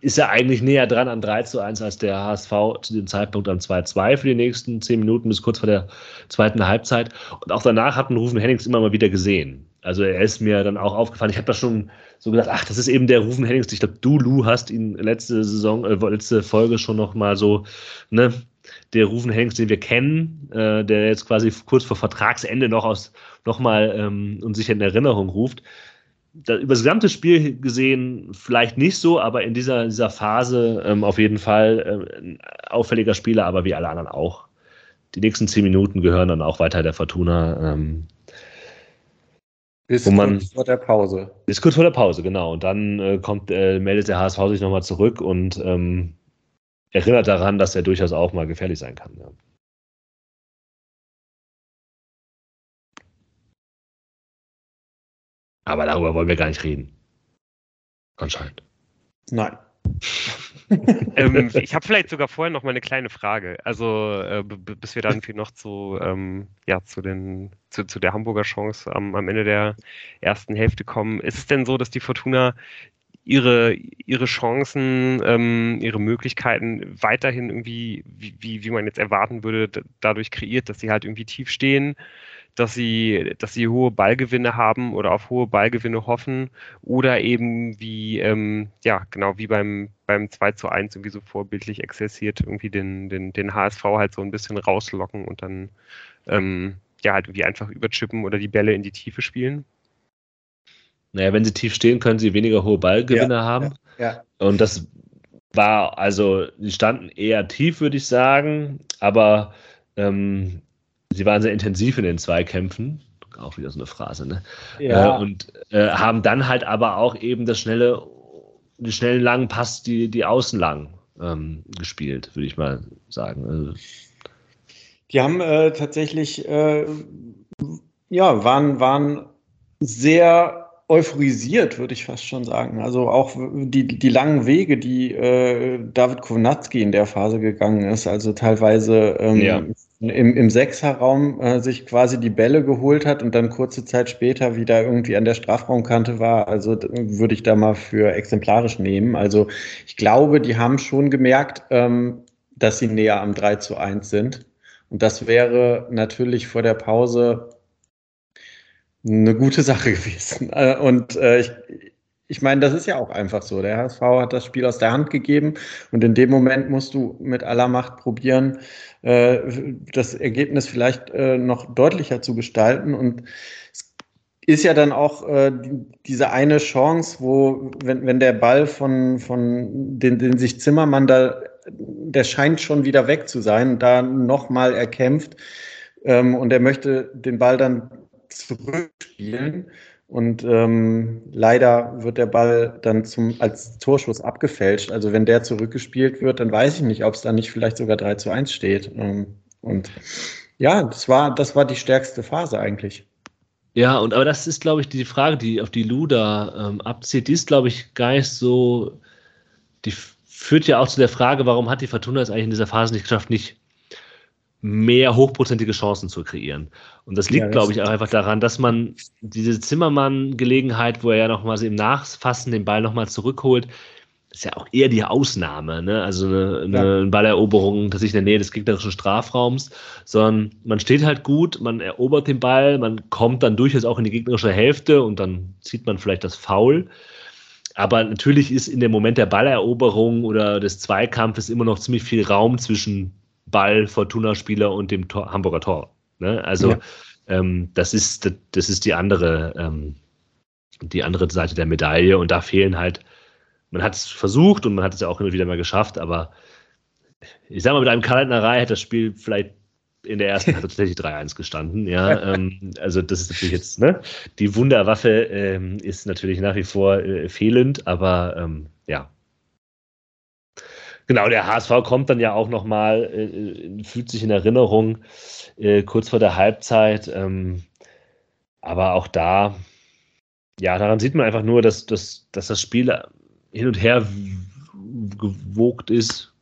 ist ja eigentlich näher dran an 3 zu 1 als der HSV zu dem Zeitpunkt an 2-2 für die nächsten 10 Minuten bis kurz vor der zweiten Halbzeit. Und auch danach hat Rufen Hennings immer mal wieder gesehen. Also er ist mir dann auch aufgefallen. Ich habe da schon so gedacht, ach, das ist eben der Rufen Hennings. Ich glaube, du, Lou, hast ihn letzte Saison, äh, letzte Folge schon noch mal so, ne, der Rufen Hennings, den wir kennen, äh, der jetzt quasi kurz vor Vertragsende noch aus noch mal ähm, uns sicher in Erinnerung ruft da, über das gesamte Spiel gesehen vielleicht nicht so, aber in dieser, dieser Phase ähm, auf jeden Fall äh, ein auffälliger Spieler, aber wie alle anderen auch. Die nächsten zehn Minuten gehören dann auch weiter der Fortuna. Ähm, bis man, kurz vor der Pause. Bis kurz vor der Pause, genau. Und dann äh, kommt, äh, meldet der HSV sich nochmal zurück und ähm, erinnert daran, dass er durchaus auch mal gefährlich sein kann. Ja. Aber darüber wollen wir gar nicht reden. Anscheinend. Nein. (laughs) ähm, ich habe vielleicht sogar vorher noch mal eine kleine Frage. Also äh, bis wir dann noch zu, ähm, ja, zu, den, zu, zu der Hamburger Chance am, am Ende der ersten Hälfte kommen. Ist es denn so, dass die Fortuna ihre, ihre Chancen, ähm, ihre Möglichkeiten weiterhin irgendwie, wie, wie man jetzt erwarten würde, dadurch kreiert, dass sie halt irgendwie tief stehen? Dass sie, dass sie hohe Ballgewinne haben oder auf hohe Ballgewinne hoffen oder eben wie, ähm, ja, genau wie beim, beim 2 zu 1 irgendwie so vorbildlich exerziert, irgendwie den, den, den HSV halt so ein bisschen rauslocken und dann ähm, ja halt irgendwie einfach überchippen oder die Bälle in die Tiefe spielen. Naja, wenn sie tief stehen, können sie weniger hohe Ballgewinne ja, haben. Ja, ja. Und das war, also, sie standen eher tief, würde ich sagen, aber ähm, sie waren sehr intensiv in den Zweikämpfen. Auch wieder so eine Phrase, ne? Ja. Äh, und äh, haben dann halt aber auch eben das schnelle, den schnellen langen Pass, die, die Außen lang ähm, gespielt, würde ich mal sagen. Also, die haben äh, tatsächlich, äh, ja, waren, waren sehr euphorisiert, würde ich fast schon sagen. Also auch die, die langen Wege, die äh, David Kownatski in der Phase gegangen ist, also teilweise ähm, ja. Im, im Sechserraum äh, sich quasi die Bälle geholt hat und dann kurze Zeit später wieder irgendwie an der Strafraumkante war. Also würde ich da mal für exemplarisch nehmen. Also ich glaube, die haben schon gemerkt, ähm, dass sie näher am 3 zu 1 sind. Und das wäre natürlich vor der Pause eine gute Sache (laughs) gewesen. Äh, und äh, ich, ich meine, das ist ja auch einfach so. Der HSV hat das Spiel aus der Hand gegeben und in dem Moment musst du mit aller Macht probieren, äh, das Ergebnis vielleicht noch deutlicher zu gestalten. Und es ist ja dann auch diese eine Chance, wo, wenn, wenn der Ball von, von den, den sich Zimmermann da, der scheint schon wieder weg zu sein, da nochmal erkämpft. Ähm, und er möchte den Ball dann zurückspielen. Und ähm, leider wird der Ball dann zum, als Torschuss abgefälscht. Also wenn der zurückgespielt wird, dann weiß ich nicht, ob es dann nicht vielleicht sogar 3 zu 1 steht. Ähm, und ja, das war, das war die stärkste Phase eigentlich. Ja, und aber das ist, glaube ich, die Frage, die auf die Luda ähm, abzieht, die ist, glaube ich, gar nicht so. Die führt ja auch zu der Frage, warum hat die Fortuna es eigentlich in dieser Phase nicht geschafft, nicht mehr hochprozentige Chancen zu kreieren. Und das liegt, ja, glaube ich, auch einfach daran, dass man diese Zimmermann-Gelegenheit, wo er ja nochmal im Nachfassen den Ball nochmal zurückholt, ist ja auch eher die Ausnahme, ne? Also eine, eine ja. Balleroberung tatsächlich in der Nähe des gegnerischen Strafraums, sondern man steht halt gut, man erobert den Ball, man kommt dann durchaus auch in die gegnerische Hälfte und dann zieht man vielleicht das Foul. Aber natürlich ist in dem Moment der Balleroberung oder des Zweikampfes immer noch ziemlich viel Raum zwischen Ball, Fortuna-Spieler und dem Tor, Hamburger Tor. Ne? Also ja. ähm, das ist das ist die andere ähm, die andere Seite der Medaille und da fehlen halt. Man hat es versucht und man hat es ja auch immer wieder mal geschafft, aber ich sag mal, mit einem Kalendnerei hätte das Spiel vielleicht in der ersten hat tatsächlich 3-1 gestanden. Ja, (laughs) ähm, also das ist natürlich jetzt, ne? Die Wunderwaffe ähm, ist natürlich nach wie vor äh, fehlend, aber ähm, ja, Genau, der HSV kommt dann ja auch nochmal, äh, fühlt sich in Erinnerung, äh, kurz vor der Halbzeit. Ähm, aber auch da, ja, daran sieht man einfach nur, dass, dass, dass das Spiel hin und her gewogt ist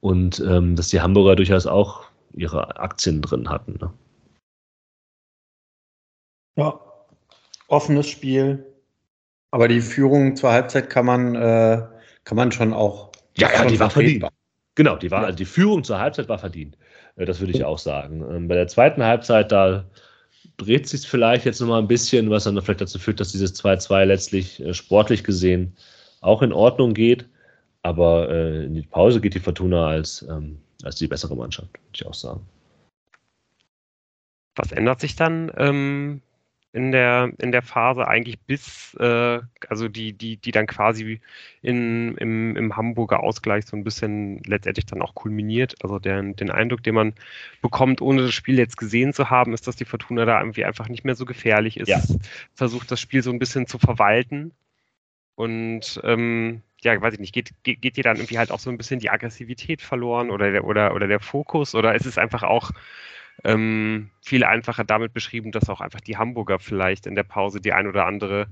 und ähm, dass die Hamburger durchaus auch ihre Aktien drin hatten. Ne? Ja, offenes Spiel. Aber die Führung zur Halbzeit kann man, äh, kann man schon auch. Ja, ja, die war verdient. Genau, die, war, ja. die Führung zur Halbzeit war verdient. Äh, das würde ich auch sagen. Ähm, bei der zweiten Halbzeit, da dreht sich vielleicht jetzt nochmal ein bisschen, was dann vielleicht dazu führt, dass dieses 2-2 letztlich äh, sportlich gesehen auch in Ordnung geht. Aber äh, in die Pause geht die Fortuna als, ähm, als die bessere Mannschaft, würde ich auch sagen. Was ändert sich dann ähm, in der, in der Phase eigentlich bis, äh, also die, die, die dann quasi in, im, im Hamburger Ausgleich so ein bisschen letztendlich dann auch kulminiert. Also der, den Eindruck, den man bekommt, ohne das Spiel jetzt gesehen zu haben, ist, dass die Fortuna da irgendwie einfach nicht mehr so gefährlich ist. Ja. Versucht das Spiel so ein bisschen zu verwalten. Und ähm, ja, weiß ich nicht, geht, geht, geht dir dann irgendwie halt auch so ein bisschen die Aggressivität verloren oder der, oder, oder der Fokus? Oder ist es einfach auch ähm, viel einfacher damit beschrieben, dass auch einfach die Hamburger vielleicht in der Pause die ein oder andere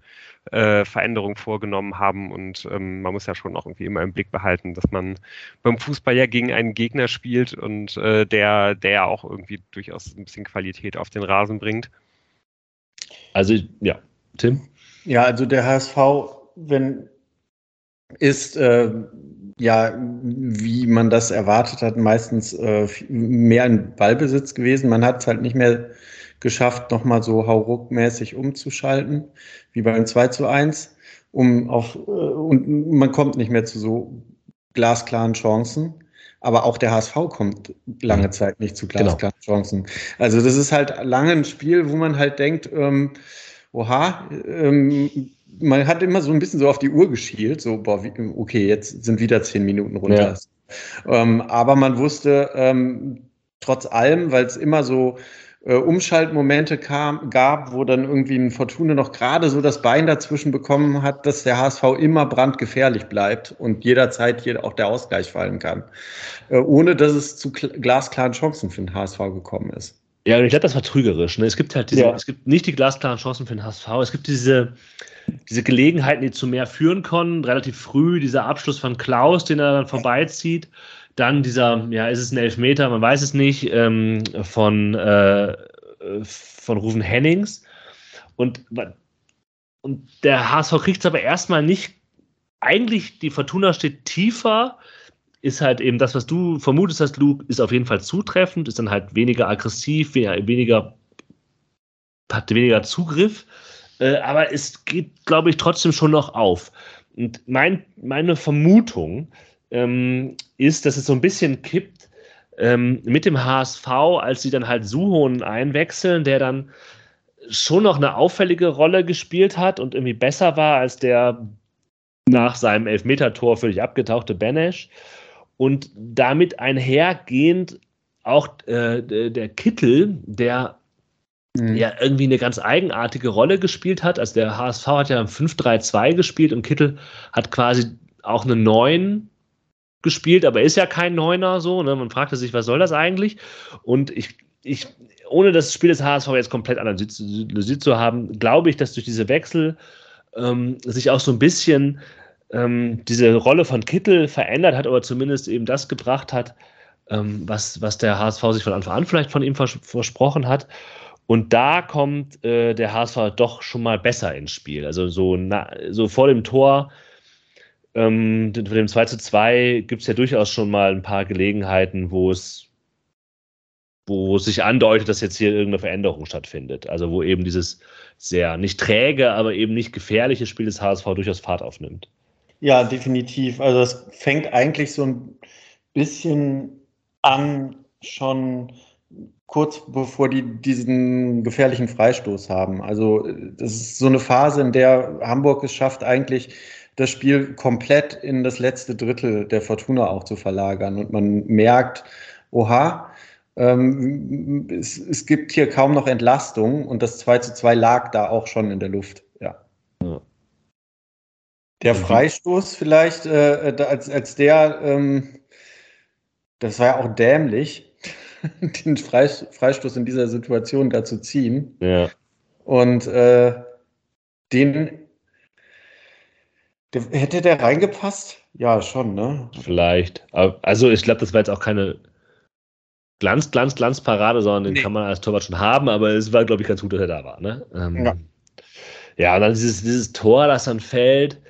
äh, Veränderung vorgenommen haben. Und ähm, man muss ja schon auch irgendwie immer im Blick behalten, dass man beim Fußball ja gegen einen Gegner spielt und äh, der, der ja auch irgendwie durchaus ein bisschen Qualität auf den Rasen bringt. Also, ja, Tim? Ja, also der HSV, wenn ist äh, ja, wie man das erwartet hat, meistens äh, mehr in Ballbesitz gewesen. Man hat es halt nicht mehr geschafft, nochmal so hauruckmäßig umzuschalten, wie beim 2 zu 1. Um auf, äh, und man kommt nicht mehr zu so glasklaren Chancen. Aber auch der HSV kommt lange Zeit nicht zu genau. glasklaren genau. Chancen. Also das ist halt lange ein Spiel, wo man halt denkt, ähm, oha, ähm, man hat immer so ein bisschen so auf die Uhr geschielt, so, boah, wie, okay, jetzt sind wieder zehn Minuten runter. Ja. Ähm, aber man wusste ähm, trotz allem, weil es immer so äh, Umschaltmomente kam, gab, wo dann irgendwie ein Fortuna noch gerade so das Bein dazwischen bekommen hat, dass der HSV immer brandgefährlich bleibt und jederzeit hier auch der Ausgleich fallen kann, äh, ohne dass es zu glasklaren Chancen für den HSV gekommen ist. Ja, und ich glaube, das war trügerisch. Ne? Es gibt halt diese, ja. es gibt nicht die glasklaren Chancen für den HSV. Es gibt diese, diese Gelegenheiten, die zu mehr führen konnten. Relativ früh dieser Abschluss von Klaus, den er dann vorbeizieht. Dann dieser, ja, ist es ein Elfmeter, man weiß es nicht, ähm, von, äh, von Rufen Hennings. Und, und der HSV kriegt es aber erstmal nicht. Eigentlich, die Fortuna steht tiefer, ist halt eben das, was du vermutest hast, Luke, ist auf jeden Fall zutreffend, ist dann halt weniger aggressiv, weniger, hat weniger Zugriff. Äh, aber es geht, glaube ich, trotzdem schon noch auf. Und mein, meine Vermutung ähm, ist, dass es so ein bisschen kippt ähm, mit dem HSV, als sie dann halt Suhonen einwechseln, der dann schon noch eine auffällige Rolle gespielt hat und irgendwie besser war als der nach seinem Elfmeter-Tor völlig abgetauchte Benesch. Und damit einhergehend auch äh, der Kittel, der. Ja irgendwie eine ganz eigenartige Rolle gespielt hat. Also der HSV hat ja 5-3-2 gespielt und Kittel hat quasi auch eine 9 gespielt, aber ist ja kein Neuner so. Ne? Man fragte sich, was soll das eigentlich? Und ich, ich ohne das Spiel des HSV jetzt komplett analysiert zu haben, glaube ich, dass durch diese Wechsel ähm, sich auch so ein bisschen ähm, diese Rolle von Kittel verändert hat, aber zumindest eben das gebracht hat, ähm, was, was der HSV sich von Anfang an vielleicht von ihm vers versprochen hat. Und da kommt äh, der HSV doch schon mal besser ins Spiel. Also so, na, so vor dem Tor, ähm, vor dem 2 zu 2 gibt es ja durchaus schon mal ein paar Gelegenheiten, wo es wo es sich andeutet, dass jetzt hier irgendeine Veränderung stattfindet. Also wo eben dieses sehr nicht träge, aber eben nicht gefährliche Spiel des HSV durchaus Fahrt aufnimmt. Ja, definitiv. Also es fängt eigentlich so ein bisschen an, schon kurz bevor die diesen gefährlichen Freistoß haben. Also das ist so eine Phase, in der Hamburg es schafft, eigentlich das Spiel komplett in das letzte Drittel der Fortuna auch zu verlagern. Und man merkt, oha, ähm, es, es, gibt hier kaum noch Entlastung und das 2 zu 2 lag da auch schon in der Luft. Ja. Der Freistoß vielleicht, äh, als, als der, ähm, das war ja auch dämlich, (laughs) den Freistoß in dieser Situation da zu ziehen. Ja. Und äh, den der, hätte der reingepasst? Ja, schon, ne? Vielleicht. Also ich glaube, das war jetzt auch keine Glanz, Glanz, Glanzparade, sondern den nee. kann man als Torwart schon haben, aber es war, glaube ich, ganz gut, dass er da war. Ne? Ähm, ja. ja, und dann dieses, dieses Tor, das dann fällt,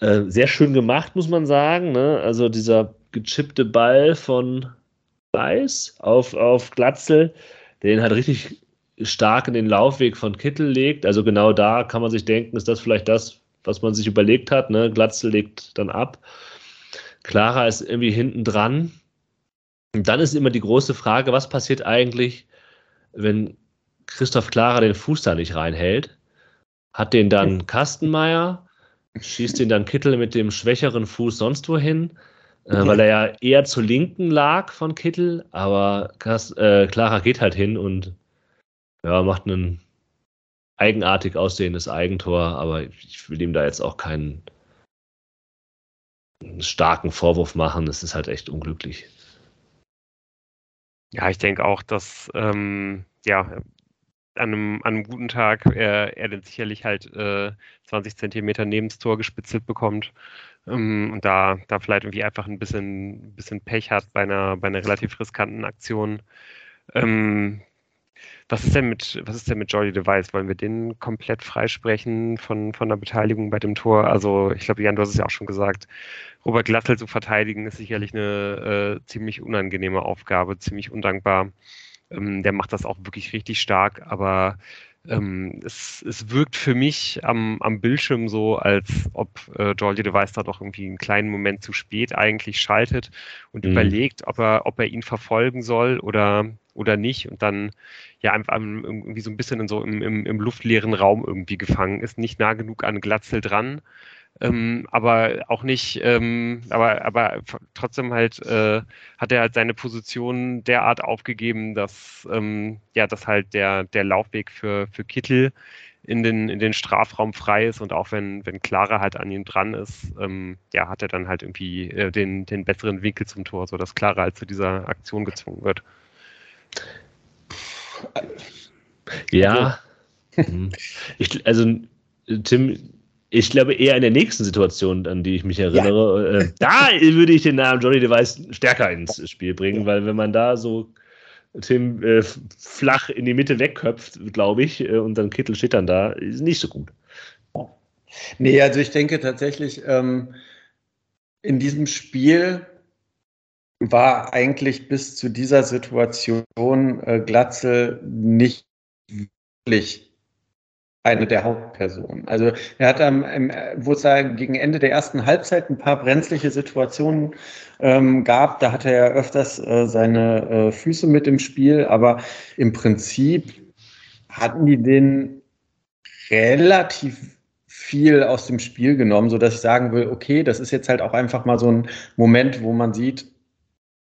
äh, sehr schön gemacht, muss man sagen. Ne? Also dieser gechippte Ball von Weiß auf, auf Glatzel, den halt richtig stark in den Laufweg von Kittel legt. Also genau da kann man sich denken, ist das vielleicht das, was man sich überlegt hat. Ne? Glatzel legt dann ab. Clara ist irgendwie hinten dran. Und dann ist immer die große Frage, was passiert eigentlich, wenn Christoph Clara den Fuß da nicht reinhält? Hat den dann Kastenmeier? Schießt den dann Kittel mit dem schwächeren Fuß sonst wohin? Äh, weil er ja eher zur Linken lag von Kittel, aber Kast, äh, Clara geht halt hin und ja, macht ein eigenartig aussehendes Eigentor, aber ich will ihm da jetzt auch keinen starken Vorwurf machen. Es ist halt echt unglücklich. Ja, ich denke auch, dass ähm, ja, an einem, an einem guten Tag er, er dann sicherlich halt äh, 20 Zentimeter neben das Tor gespitzelt bekommt ähm, und da, da vielleicht irgendwie einfach ein bisschen, bisschen Pech hat bei einer, bei einer relativ riskanten Aktion. Ähm, was ist denn mit, was ist denn mit Jordi Device? Wollen wir den komplett freisprechen von, von der Beteiligung bei dem Tor? Also, ich glaube, Jan, du hast es ja auch schon gesagt. Robert Glatzel zu verteidigen ist sicherlich eine äh, ziemlich unangenehme Aufgabe, ziemlich undankbar. Ähm, der macht das auch wirklich richtig stark, aber ähm, es, es wirkt für mich am, am Bildschirm so, als ob äh, Jordi Device da doch irgendwie einen kleinen Moment zu spät eigentlich schaltet und mhm. überlegt, ob er, ob er ihn verfolgen soll oder, oder nicht und dann ja einfach irgendwie so ein bisschen in so im, im, im luftleeren Raum irgendwie gefangen ist, nicht nah genug an Glatzel dran ähm, aber auch nicht, ähm, aber, aber trotzdem halt äh, hat er halt seine Position derart aufgegeben, dass ähm, ja, dass halt der, der Laufweg für, für Kittel in den, in den Strafraum frei ist und auch wenn, wenn Clara halt an ihm dran ist, ähm, ja, hat er dann halt irgendwie äh, den, den besseren Winkel zum Tor, sodass Clara halt zu dieser Aktion gezwungen wird. Ja. Also, hm. ich, also Tim, ich glaube eher in der nächsten Situation, an die ich mich erinnere, ja. äh, da würde ich den Namen Johnny Device stärker ins Spiel bringen, weil wenn man da so Tim äh, flach in die Mitte wegköpft, glaube ich, äh, und dann Kittel steht dann da, ist nicht so gut. Nee, also ich denke tatsächlich, ähm, in diesem Spiel war eigentlich bis zu dieser Situation äh, Glatzel nicht wirklich eine der Hauptpersonen. Also er hat am, ähm, wo es gegen Ende der ersten Halbzeit ein paar brenzliche Situationen ähm, gab, da hatte er öfters äh, seine äh, Füße mit im Spiel, aber im Prinzip hatten die den relativ viel aus dem Spiel genommen, sodass ich sagen will, okay, das ist jetzt halt auch einfach mal so ein Moment, wo man sieht,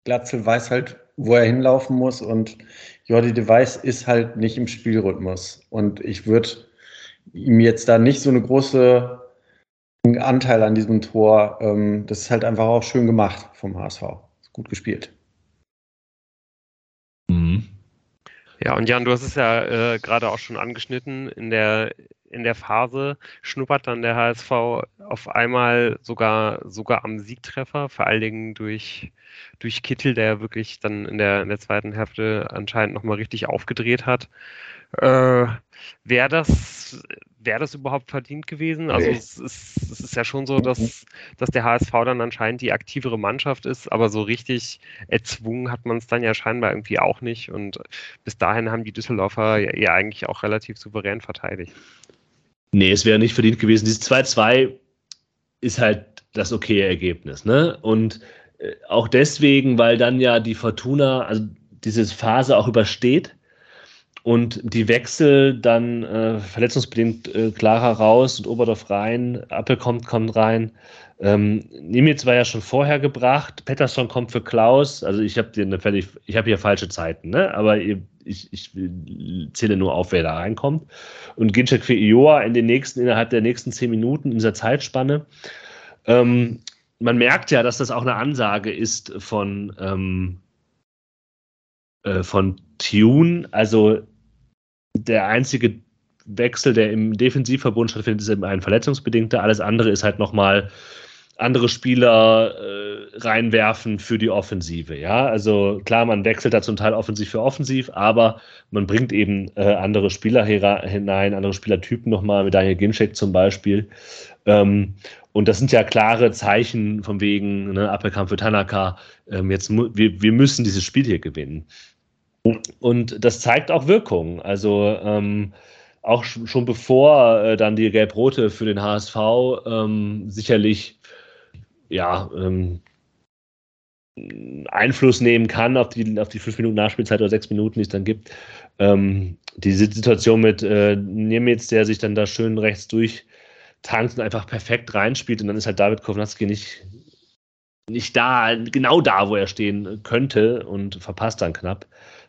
Glatzel weiß halt, wo er hinlaufen muss und Jordi Device ist halt nicht im Spielrhythmus. Und ich würde ihm jetzt da nicht so eine große Anteil an diesem Tor. Ähm, das ist halt einfach auch schön gemacht vom HSV. Gut gespielt. Mhm. Ja, und Jan, du hast es ja äh, gerade auch schon angeschnitten. In der, in der Phase schnuppert dann der HSV auf einmal sogar, sogar am Siegtreffer, vor allen Dingen durch, durch Kittel, der wirklich dann in der, in der zweiten Hälfte anscheinend nochmal richtig aufgedreht hat. Äh, Wäre das, wär das überhaupt verdient gewesen? Also nee. es, ist, es ist ja schon so, dass, dass der HSV dann anscheinend die aktivere Mannschaft ist, aber so richtig erzwungen hat man es dann ja scheinbar irgendwie auch nicht. Und bis dahin haben die Düsseldorfer ja, ja eigentlich auch relativ souverän verteidigt. Nee, es wäre nicht verdient gewesen. Dieses 2-2 ist halt das okaye Ergebnis. Ne? Und äh, auch deswegen, weil dann ja die Fortuna, also diese Phase auch übersteht und die Wechsel dann äh, verletzungsbedingt äh, raus und Oberdorf rein, Appel kommt, kommt rein. Ähm, Nimitz war ja schon vorher gebracht, Pettersson kommt für Klaus, also ich habe ich habe hier falsche Zeiten, ne? aber ich, ich zähle nur auf, wer da reinkommt. Und Ginczek für Ioa in den nächsten, innerhalb der nächsten zehn Minuten in dieser Zeitspanne. Ähm, man merkt ja, dass das auch eine Ansage ist von, ähm, äh, von Tune. Also der einzige Wechsel, der im Defensivverbund stattfindet, ist eben ein verletzungsbedingter. Alles andere ist halt nochmal andere Spieler äh, reinwerfen für die Offensive. Ja, also klar, man wechselt da zum Teil offensiv für offensiv, aber man bringt eben äh, andere Spieler hinein, andere Spielertypen nochmal, mit Daniel Ginczek zum Beispiel. Ähm, und das sind ja klare Zeichen von wegen, ne, Appelkampf für Tanaka, ähm, jetzt wir, wir müssen dieses Spiel hier gewinnen. Und das zeigt auch Wirkung. Also ähm, auch schon bevor äh, dann die Gelb-Rote für den HSV ähm, sicherlich ja, ähm, Einfluss nehmen kann auf die, auf die fünf Minuten Nachspielzeit oder sechs Minuten, die es dann gibt. Ähm, die Situation mit äh, Niemitz, der sich dann da schön rechts durchtankt und einfach perfekt reinspielt und dann ist halt David Kovnatski nicht, nicht da, genau da, wo er stehen könnte und verpasst dann knapp.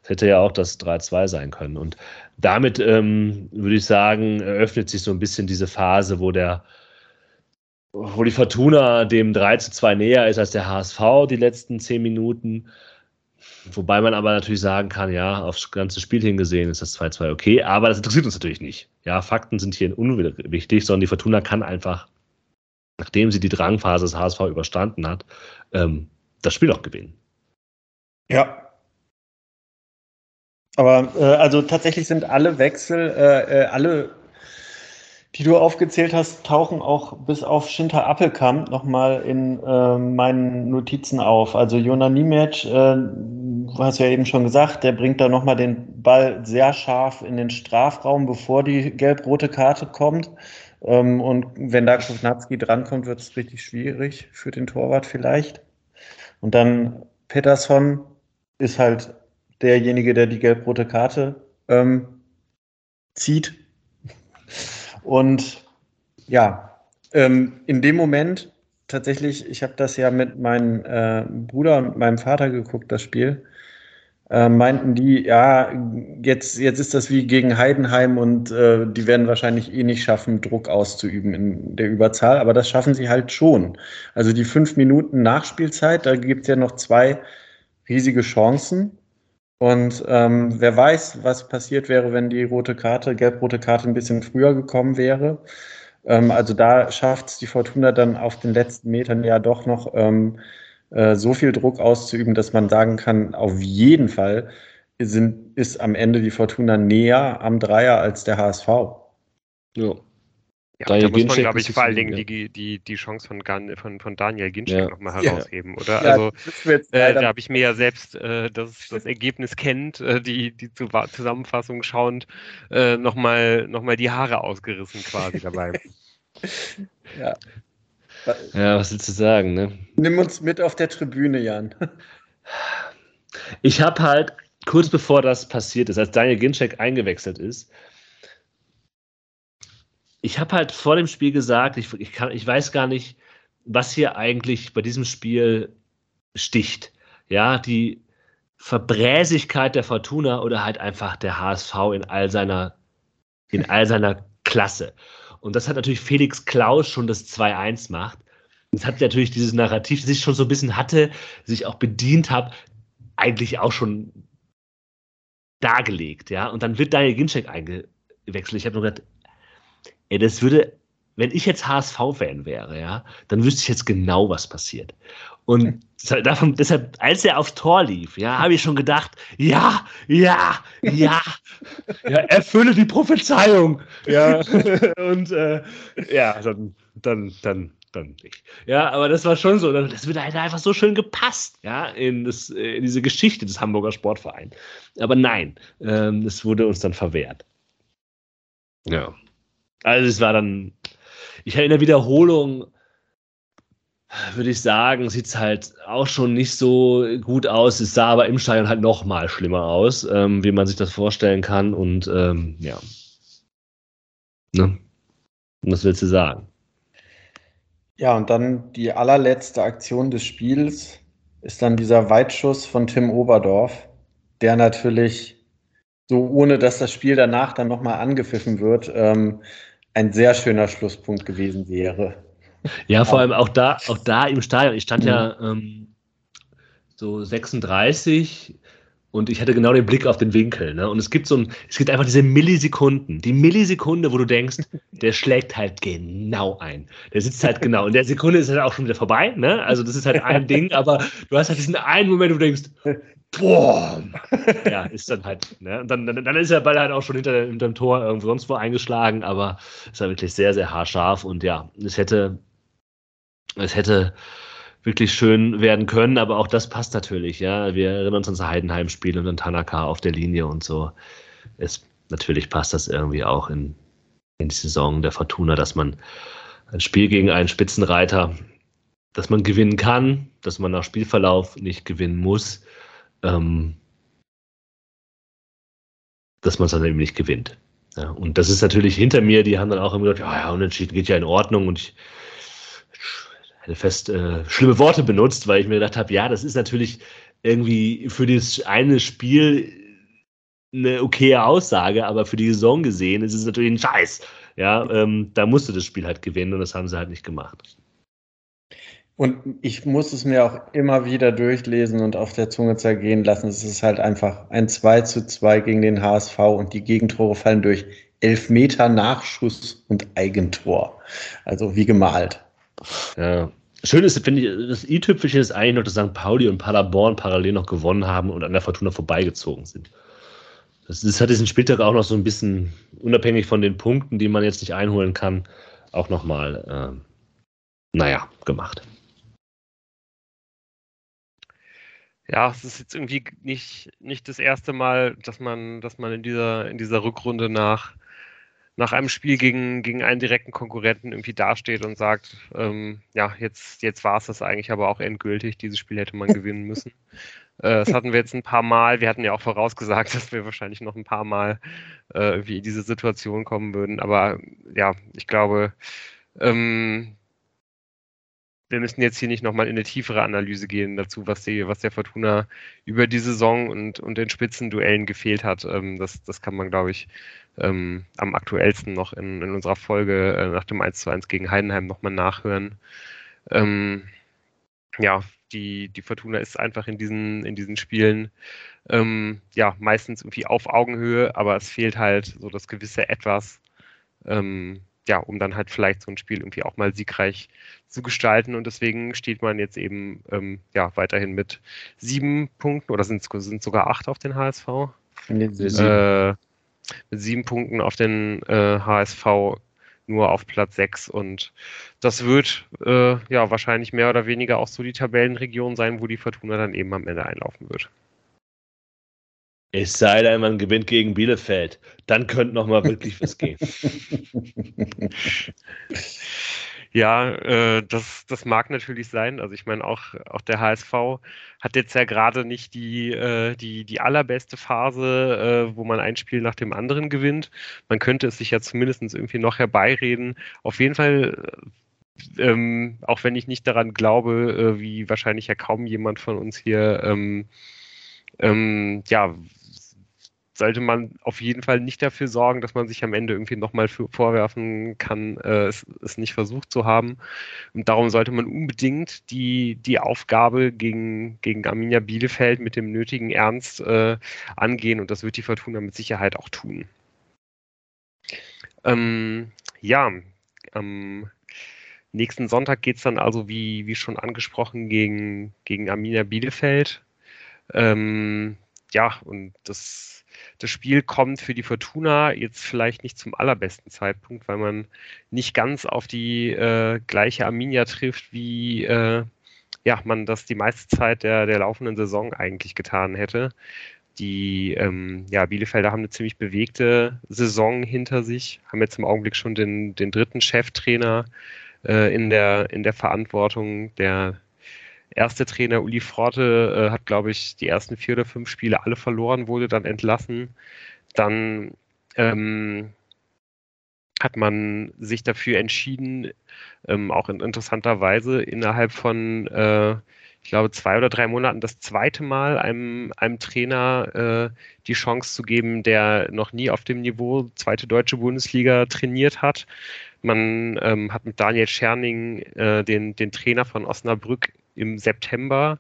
Das hätte ja auch das 3-2 sein können. Und damit ähm, würde ich sagen, eröffnet sich so ein bisschen diese Phase, wo der wo die Fortuna dem 3 zu 2 näher ist als der HSV die letzten zehn Minuten. Wobei man aber natürlich sagen kann, ja, aufs ganze Spiel hingesehen ist das 2-2 okay, aber das interessiert uns natürlich nicht. Ja, Fakten sind hier unwichtig, sondern die Fortuna kann einfach, nachdem sie die Drangphase des HSV überstanden hat, ähm, das Spiel auch gewinnen. Ja. Aber äh, also tatsächlich sind alle Wechsel, äh, äh alle die du aufgezählt hast, tauchen auch bis auf Shinta Appelkamp nochmal in äh, meinen Notizen auf. Also Jona Niemetsch, äh, du hast ja eben schon gesagt, der bringt da nochmal den Ball sehr scharf in den Strafraum, bevor die gelb-rote Karte kommt. Ähm, und wenn da Kovnatski drankommt, wird es richtig schwierig für den Torwart vielleicht. Und dann Peterson ist halt derjenige, der die gelb-rote Karte ähm, zieht. Und ja, ähm, in dem Moment tatsächlich, ich habe das ja mit meinem äh, Bruder und meinem Vater geguckt, das Spiel. Äh, meinten die, ja, jetzt, jetzt ist das wie gegen Heidenheim und äh, die werden wahrscheinlich eh nicht schaffen, Druck auszuüben in der Überzahl, aber das schaffen sie halt schon. Also die fünf Minuten Nachspielzeit, da gibt es ja noch zwei riesige Chancen. Und ähm, wer weiß, was passiert wäre, wenn die rote Karte, gelb-rote Karte ein bisschen früher gekommen wäre. Ähm, also da schafft es die Fortuna dann auf den letzten Metern ja doch noch ähm, äh, so viel Druck auszuüben, dass man sagen kann, auf jeden Fall sind, ist am Ende die Fortuna näher am Dreier als der HSV. Ja. Ja, da muss man, glaube ich, vor allen Dingen die, die, die Chance von, von, von Daniel Ginczek ja. nochmal herausheben, ja. oder? also, äh, da habe ich mir ja selbst äh, das, das Ergebnis kennt, äh, die, die Zusammenfassung schauend, äh, nochmal noch mal die Haare ausgerissen quasi dabei. (laughs) ja. Ja, was willst du sagen, ne? Nimm uns mit auf der Tribüne, Jan. Ich habe halt kurz bevor das passiert ist, als Daniel Ginczek eingewechselt ist, ich habe halt vor dem Spiel gesagt, ich, ich, kann, ich weiß gar nicht, was hier eigentlich bei diesem Spiel sticht. Ja, die Verbräsigkeit der Fortuna oder halt einfach der HSV in all seiner, in all seiner Klasse. Und das hat natürlich Felix Klaus schon das 2-1 macht. Das hat natürlich dieses Narrativ, das ich schon so ein bisschen hatte, sich auch bedient habe, eigentlich auch schon dargelegt, ja. Und dann wird Daniel Ginczek eingewechselt. Ich habe nur gedacht, Ey, das würde, wenn ich jetzt HSV-Fan wäre, ja, dann wüsste ich jetzt genau, was passiert. Und davon, deshalb, als er aufs Tor lief, ja, habe ich schon gedacht, ja, ja, ja, (laughs) ja, erfülle die Prophezeiung. Ja, (laughs) und äh, ja, dann, dann, dann, dann nicht. Ja, aber das war schon so, das wird halt einfach so schön gepasst, ja, in, das, in diese Geschichte des Hamburger Sportvereins. Aber nein, ähm, es wurde uns dann verwehrt. Ja. Also es war dann, ich in der Wiederholung würde ich sagen, sieht es halt auch schon nicht so gut aus. Es sah aber im Stadion halt noch mal schlimmer aus, ähm, wie man sich das vorstellen kann. Und ähm, ja. Ne? Was willst du sagen? Ja, und dann die allerletzte Aktion des Spiels ist dann dieser Weitschuss von Tim Oberdorf, der natürlich so ohne dass das Spiel danach dann nochmal angepfiffen wird, ähm, ein sehr schöner Schlusspunkt gewesen wäre. Ja, vor allem auch da, auch da im Stadion. Ich stand mhm. ja ähm, so 36 und ich hatte genau den Blick auf den Winkel. Ne? Und es gibt so ein, es gibt einfach diese Millisekunden, die Millisekunde, wo du denkst, (laughs) der schlägt halt genau ein. Der sitzt halt genau. Und der Sekunde ist halt auch schon wieder vorbei. Ne? Also das ist halt ein (laughs) Ding, aber du hast halt diesen einen Moment, wo du denkst, boah, (laughs) ja, ist dann halt. Ne? Und dann, dann, dann ist der Ball halt auch schon hinter, hinter dem Tor irgendwo sonst wo eingeschlagen, aber es war wirklich sehr, sehr haarscharf und ja, es hätte, es hätte wirklich schön werden können, aber auch das passt natürlich, ja. Wir erinnern uns an das Heidenheim-Spiel und dann Tanaka auf der Linie und so. Es, natürlich passt das irgendwie auch in, in die Saison der Fortuna, dass man ein Spiel gegen einen Spitzenreiter, dass man gewinnen kann, dass man nach Spielverlauf nicht gewinnen muss, ähm, dass man es dann eben nicht gewinnt. Ja, und das ist natürlich hinter mir, die haben dann auch immer gesagt, ja, ja, unentschieden geht ja in Ordnung und ich fest äh, schlimme Worte benutzt, weil ich mir gedacht habe, ja, das ist natürlich irgendwie für das eine Spiel eine okaye Aussage, aber für die Saison gesehen ist es natürlich ein Scheiß. Ja, ähm, da musste das Spiel halt gewinnen und das haben sie halt nicht gemacht. Und ich muss es mir auch immer wieder durchlesen und auf der Zunge zergehen lassen. Es ist halt einfach ein 2 zu 2 gegen den HSV und die Gegentore fallen durch Elfmeter Nachschuss und Eigentor. Also wie gemalt. Ja. Schön ist, finde ich, das i-Tüpfelchen ist eigentlich noch, dass St. Pauli und Paderborn parallel noch gewonnen haben und an der Fortuna vorbeigezogen sind. Das, das hat diesen Spieltag auch noch so ein bisschen, unabhängig von den Punkten, die man jetzt nicht einholen kann, auch nochmal, äh, naja, gemacht. Ja, es ist jetzt irgendwie nicht, nicht das erste Mal, dass man, dass man in dieser, in dieser Rückrunde nach nach einem Spiel gegen, gegen einen direkten Konkurrenten irgendwie dasteht und sagt, ähm, ja, jetzt, jetzt war es das eigentlich aber auch endgültig, dieses Spiel hätte man (laughs) gewinnen müssen. Äh, das hatten wir jetzt ein paar Mal. Wir hatten ja auch vorausgesagt, (laughs) dass wir wahrscheinlich noch ein paar Mal äh, irgendwie in diese Situation kommen würden. Aber ja, ich glaube, ähm, wir müssen jetzt hier nicht nochmal in eine tiefere Analyse gehen dazu, was, die, was der Fortuna über die Saison und, und den Spitzenduellen gefehlt hat. Ähm, das, das kann man, glaube ich, ähm, am aktuellsten noch in, in unserer Folge äh, nach dem 1 zu 1 gegen Heidenheim nochmal nachhören. Ähm, ja, die, die Fortuna ist einfach in diesen, in diesen Spielen ähm, ja meistens irgendwie auf Augenhöhe, aber es fehlt halt so das gewisse Etwas, ähm, ja, um dann halt vielleicht so ein Spiel irgendwie auch mal siegreich zu gestalten. Und deswegen steht man jetzt eben ähm, ja weiterhin mit sieben Punkten oder sind es sogar acht auf den HSV? Äh, mit sieben Punkten auf den äh, HSV nur auf Platz 6 und das wird äh, ja wahrscheinlich mehr oder weniger auch so die Tabellenregion sein, wo die Fortuna dann eben am Ende einlaufen wird. Es sei denn, man gewinnt gegen Bielefeld. Dann könnte noch mal wirklich was gehen. (laughs) Ja, äh, das, das mag natürlich sein. Also ich meine, auch, auch der HSV hat jetzt ja gerade nicht die, äh, die, die allerbeste Phase, äh, wo man ein Spiel nach dem anderen gewinnt. Man könnte es sich ja zumindest irgendwie noch herbeireden. Auf jeden Fall ähm, auch wenn ich nicht daran glaube, äh, wie wahrscheinlich ja kaum jemand von uns hier ähm, ähm, ja, sollte man auf jeden Fall nicht dafür sorgen, dass man sich am Ende irgendwie nochmal vorwerfen kann, äh, es, es, nicht versucht zu haben. Und darum sollte man unbedingt die, die Aufgabe gegen, gegen Arminia Bielefeld mit dem nötigen Ernst äh, angehen und das wird die Fortuna mit Sicherheit auch tun. Ähm, ja, am nächsten Sonntag geht es dann also, wie, wie schon angesprochen, gegen, gegen Arminia Bielefeld. Ähm, ja, und das das Spiel kommt für die Fortuna jetzt vielleicht nicht zum allerbesten Zeitpunkt, weil man nicht ganz auf die äh, gleiche Arminia trifft, wie äh, ja, man das die meiste Zeit der, der laufenden Saison eigentlich getan hätte. Die ähm, ja, Bielefelder haben eine ziemlich bewegte Saison hinter sich, haben jetzt im Augenblick schon den, den dritten Cheftrainer äh, in, der, in der Verantwortung, der erste Trainer Uli Forte äh, hat, glaube ich, die ersten vier oder fünf Spiele alle verloren, wurde dann entlassen. Dann ähm, hat man sich dafür entschieden, ähm, auch in interessanter Weise innerhalb von, äh, ich glaube, zwei oder drei Monaten das zweite Mal einem, einem Trainer äh, die Chance zu geben, der noch nie auf dem Niveau zweite deutsche Bundesliga trainiert hat. Man ähm, hat mit Daniel Scherning äh, den, den Trainer von Osnabrück im September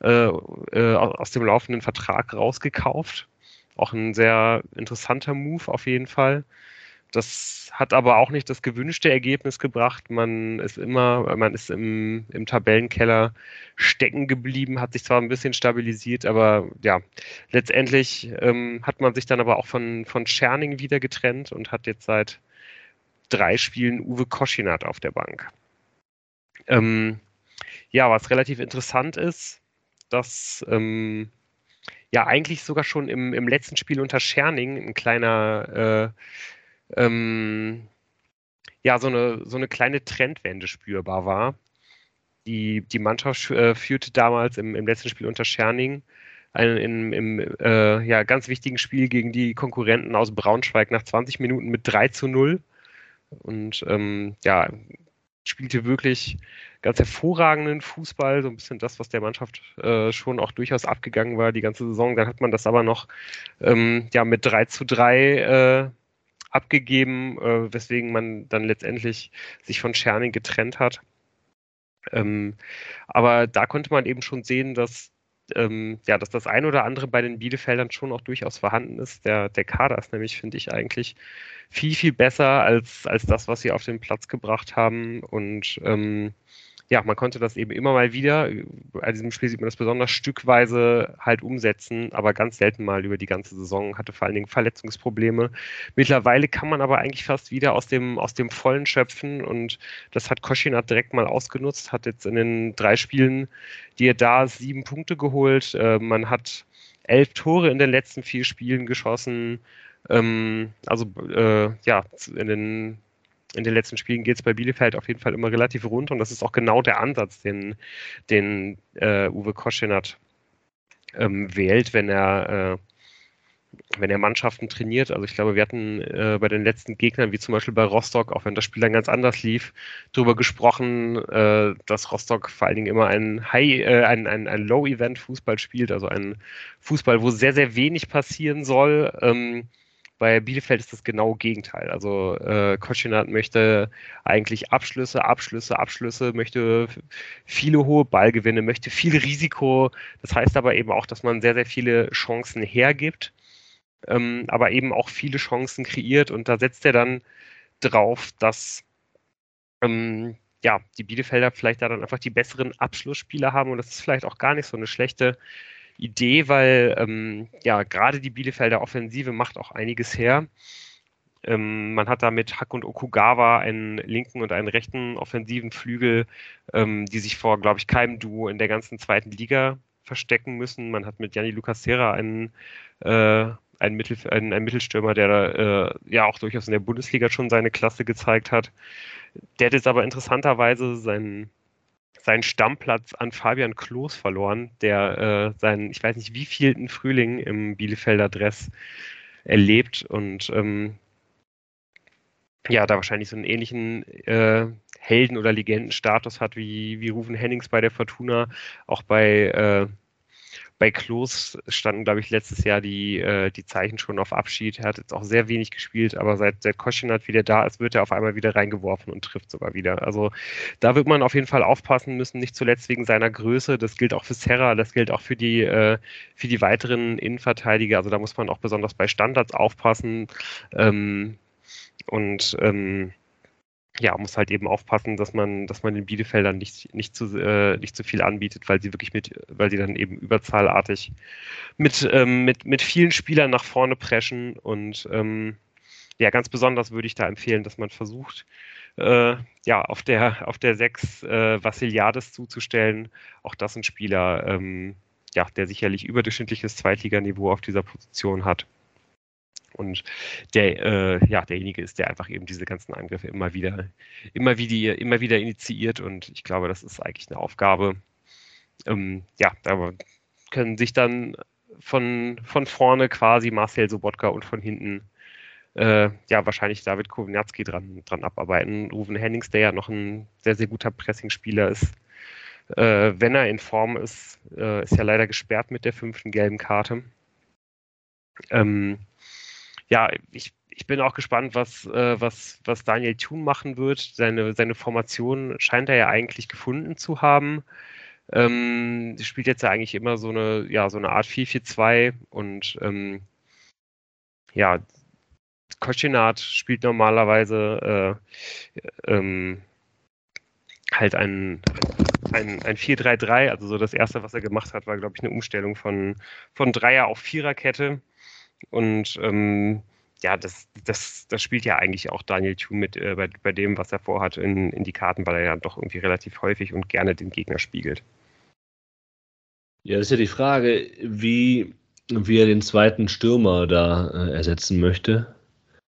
äh, äh, aus dem laufenden Vertrag rausgekauft. Auch ein sehr interessanter Move auf jeden Fall. Das hat aber auch nicht das gewünschte Ergebnis gebracht. Man ist immer, man ist im, im Tabellenkeller stecken geblieben, hat sich zwar ein bisschen stabilisiert, aber ja, letztendlich ähm, hat man sich dann aber auch von, von Scherning wieder getrennt und hat jetzt seit drei Spielen Uwe Koschinat auf der Bank. Ähm, ja, was relativ interessant ist, dass ähm, ja eigentlich sogar schon im, im letzten Spiel unter Scherning ein kleiner äh, ähm, ja, so eine, so eine kleine Trendwende spürbar war. Die, die Mannschaft äh, führte damals im, im letzten Spiel unter Scherning ein, in, im äh, ja, ganz wichtigen Spiel gegen die Konkurrenten aus Braunschweig nach 20 Minuten mit 3 zu 0 und ähm, ja, spielte wirklich ganz hervorragenden Fußball, so ein bisschen das, was der Mannschaft äh, schon auch durchaus abgegangen war die ganze Saison. Dann hat man das aber noch ähm, ja, mit 3 zu 3 äh, abgegeben, äh, weswegen man dann letztendlich sich von Scherning getrennt hat. Ähm, aber da konnte man eben schon sehen, dass ähm, ja, dass das ein oder andere bei den Bielefeldern schon auch durchaus vorhanden ist. Der, der Kader ist nämlich, finde ich, eigentlich viel, viel besser als, als das, was sie auf den Platz gebracht haben. Und ähm, ja, man konnte das eben immer mal wieder, bei diesem Spiel sieht man das besonders stückweise halt umsetzen, aber ganz selten mal über die ganze Saison, hatte vor allen Dingen Verletzungsprobleme. Mittlerweile kann man aber eigentlich fast wieder aus dem, aus dem Vollen schöpfen und das hat Koschinat direkt mal ausgenutzt, hat jetzt in den drei Spielen, die er da sieben Punkte geholt. Äh, man hat elf Tore in den letzten vier Spielen geschossen. Ähm, also äh, ja, in den in den letzten Spielen geht es bei Bielefeld auf jeden Fall immer relativ rund und das ist auch genau der Ansatz, den, den äh, Uwe Koschinat ähm, wählt, wenn er, äh, wenn er Mannschaften trainiert. Also ich glaube, wir hatten äh, bei den letzten Gegnern, wie zum Beispiel bei Rostock, auch wenn das Spiel dann ganz anders lief, darüber gesprochen, äh, dass Rostock vor allen Dingen immer ein High, äh, ein, ein, ein Low-Event-Fußball spielt, also ein Fußball, wo sehr, sehr wenig passieren soll. Ähm, bei Bielefeld ist das genau Gegenteil. Also äh, Koschinat möchte eigentlich Abschlüsse, Abschlüsse, Abschlüsse, möchte viele hohe Ballgewinne, möchte viel Risiko. Das heißt aber eben auch, dass man sehr, sehr viele Chancen hergibt, ähm, aber eben auch viele Chancen kreiert. Und da setzt er dann drauf, dass ähm, ja, die Bielefelder vielleicht da dann einfach die besseren Abschlussspieler haben. Und das ist vielleicht auch gar nicht so eine schlechte Idee, weil ähm, ja gerade die Bielefelder Offensive macht auch einiges her. Ähm, man hat da mit Hack und Okugawa einen linken und einen rechten offensiven Flügel, ähm, die sich vor, glaube ich, keinem Duo in der ganzen zweiten Liga verstecken müssen. Man hat mit Gianni Lucasera einen, äh, einen, Mittel, einen, einen Mittelstürmer, der äh, ja auch durchaus in der Bundesliga schon seine Klasse gezeigt hat. Der hat jetzt aber interessanterweise seinen seinen Stammplatz an Fabian Klos verloren, der äh, seinen, ich weiß nicht wie vielten Frühling im Bielefelder Dress erlebt und ähm, ja, da wahrscheinlich so einen ähnlichen äh, Helden- oder Legendenstatus hat wie, wie Rufen Hennings bei der Fortuna, auch bei äh, bei Klos standen, glaube ich, letztes Jahr die, äh, die Zeichen schon auf Abschied. Er hat jetzt auch sehr wenig gespielt, aber seit, seit Koschinat wieder da ist, wird er auf einmal wieder reingeworfen und trifft sogar wieder. Also da wird man auf jeden Fall aufpassen müssen, nicht zuletzt wegen seiner Größe. Das gilt auch für Serra, das gilt auch für die, äh, für die weiteren Innenverteidiger. Also da muss man auch besonders bei Standards aufpassen. Ähm, und ähm, ja, muss halt eben aufpassen, dass man, dass man den Bielefeldern nicht, nicht, zu, äh, nicht zu viel anbietet, weil sie wirklich mit, weil sie dann eben überzahlartig mit, ähm, mit, mit vielen Spielern nach vorne preschen und ähm, ja, ganz besonders würde ich da empfehlen, dass man versucht, äh, ja, auf der, auf der 6 äh, Vassiliades zuzustellen. Auch das ein Spieler, ähm, ja, der sicherlich überdurchschnittliches Zweitliganiveau auf dieser Position hat und der, äh, ja, derjenige ist, der einfach eben diese ganzen Angriffe immer wieder, immer wieder, immer wieder initiiert und ich glaube, das ist eigentlich eine Aufgabe. Ähm, ja, da können sich dann von, von vorne quasi Marcel Sobotka und von hinten äh, ja wahrscheinlich David Kowinatski dran, dran abarbeiten. Ruven Hennings, der ja noch ein sehr, sehr guter Pressingspieler ist, Äh, wenn er in Form ist, äh, ist ja leider gesperrt mit der fünften gelben Karte. Ähm, ja, ich, ich bin auch gespannt, was, äh, was, was Daniel Thun machen wird. Seine, seine Formation scheint er ja eigentlich gefunden zu haben. Ähm, spielt jetzt ja eigentlich immer so eine, ja, so eine Art 4-4-2 und ähm, ja, Koschinat spielt normalerweise äh, ähm, halt ein, ein, ein 4-3-3, also so das erste, was er gemacht hat, war, glaube ich, eine Umstellung von, von Dreier auf Viererkette. Und ähm, ja, das, das, das spielt ja eigentlich auch Daniel Thune mit äh, bei, bei dem, was er vorhat, in, in die Karten, weil er ja doch irgendwie relativ häufig und gerne den Gegner spiegelt. Ja, das ist ja die Frage, wie, wie er den zweiten Stürmer da äh, ersetzen möchte.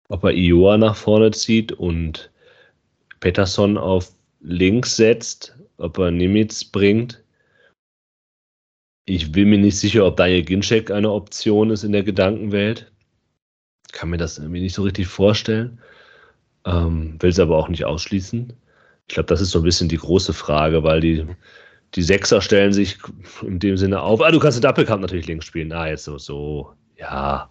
Ob er Ioa nach vorne zieht und Peterson auf links setzt, ob er Nimitz bringt. Ich bin mir nicht sicher, ob Daniel Ginczek eine Option ist in der Gedankenwelt. Kann mir das irgendwie nicht so richtig vorstellen. Ähm, will es aber auch nicht ausschließen. Ich glaube, das ist so ein bisschen die große Frage, weil die, die Sechser stellen sich in dem Sinne auf. Ah, du kannst den Doppelkampf natürlich links spielen. Ah, jetzt so, so. Ja.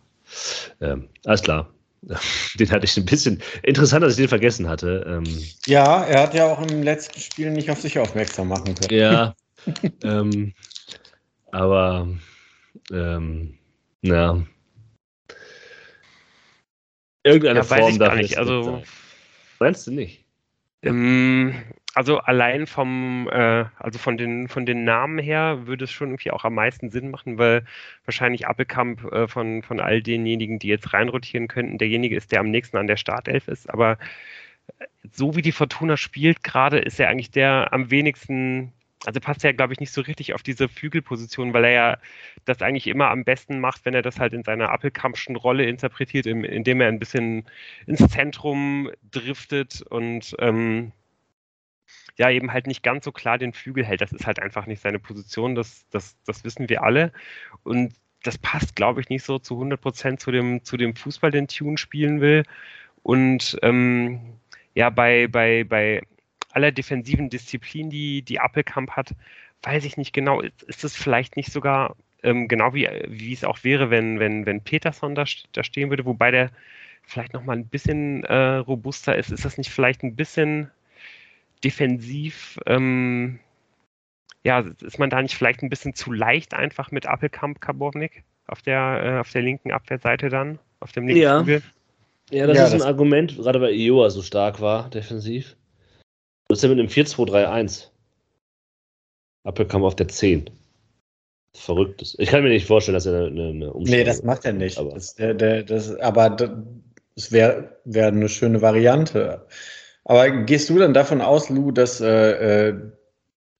Ähm, alles klar. (laughs) Den hatte ich ein bisschen interessant, dass ich den vergessen hatte. Ähm, ja, er hat ja auch im letzten Spiel nicht auf sich aufmerksam machen können. Ja. (laughs) ähm, aber ähm, ja. Irgendeine ja, Form darf nicht. Also meinst du nicht? Ähm, also allein vom, äh, also von den, von den Namen her würde es schon irgendwie auch am meisten Sinn machen, weil wahrscheinlich Appelkamp äh, von, von all denjenigen, die jetzt reinrotieren könnten, derjenige ist, der am nächsten an der Startelf ist. Aber so wie die Fortuna spielt gerade, ist er eigentlich der am wenigsten, also passt er, glaube ich, nicht so richtig auf diese Flügelposition, weil er ja das eigentlich immer am besten macht, wenn er das halt in seiner Appelkampfschen Rolle interpretiert, indem er ein bisschen ins Zentrum driftet und ähm, ja eben halt nicht ganz so klar den Flügel hält. Das ist halt einfach nicht seine Position, das, das, das wissen wir alle. Und das passt, glaube ich, nicht so zu 100 Prozent zu dem, zu dem Fußball, den Tune spielen will. Und ähm, ja, bei, bei, bei aller defensiven Disziplin, die, die Appelkamp hat, weiß ich nicht genau, ist, ist es vielleicht nicht sogar ähm, genau wie, wie es auch wäre, wenn, wenn, wenn Peterson da, da stehen würde, wobei der vielleicht nochmal ein bisschen äh, robuster ist. Ist das nicht vielleicht ein bisschen defensiv, ähm, ja, ist man da nicht vielleicht ein bisschen zu leicht einfach mit Appelkamp Karbovnik auf der, äh, auf der linken Abwehrseite dann, auf dem linken ja. Flügel? Ja, das ja, ist das ein Argument, gerade weil Ioa so stark war, defensiv. Was ist denn mit einem 4-2-3-1? Appelkamp auf der 10. Verrücktes. Ich kann mir nicht vorstellen, dass er eine, eine Umstellung Nee, das macht er nicht. Aber, das, der, der, das, aber das wäre wär eine schöne Variante. Aber gehst du dann davon aus, Lou, dass äh, äh,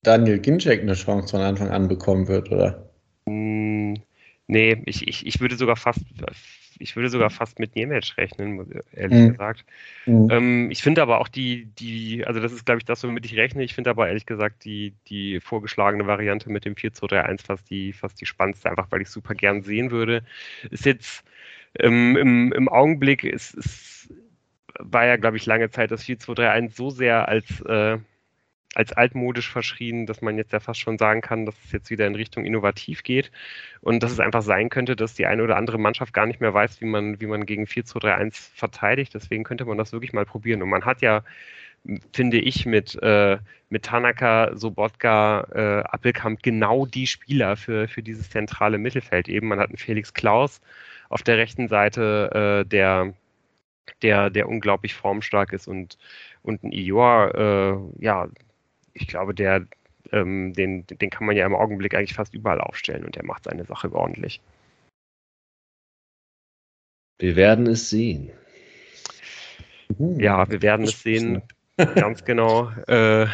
Daniel Ginczek eine Chance von Anfang an bekommen wird, oder? Mm, nee, ich, ich, ich würde sogar fast ich würde sogar fast mit Niemetsch rechnen, ehrlich mhm. gesagt. Mhm. Ähm, ich finde aber auch die, die, also das ist, glaube ich, das, womit ich rechne. Ich finde aber ehrlich gesagt die, die vorgeschlagene Variante mit dem 4-2-3-1 fast die, fast die spannendste, einfach weil ich super gern sehen würde. Ist jetzt ähm, im, im Augenblick ist, ist war ja, glaube ich, lange Zeit das 4-2-3-1 so sehr als, äh, als altmodisch verschrien, dass man jetzt ja fast schon sagen kann, dass es jetzt wieder in Richtung innovativ geht und dass es einfach sein könnte, dass die eine oder andere Mannschaft gar nicht mehr weiß, wie man, wie man gegen 4-2-3-1 verteidigt. Deswegen könnte man das wirklich mal probieren. Und man hat ja, finde ich, mit, äh, mit Tanaka, Sobotka, äh, Appelkamp genau die Spieler für, für dieses zentrale Mittelfeld. Eben, man hat einen Felix Klaus auf der rechten Seite, äh, der der, der unglaublich formstark ist und, und ein Ior, äh, ja, ich glaube, der, ähm, den, den kann man ja im Augenblick eigentlich fast überall aufstellen und der macht seine Sache ordentlich. Wir werden es sehen. Ja, wir werden es sehen, ganz genau. Äh,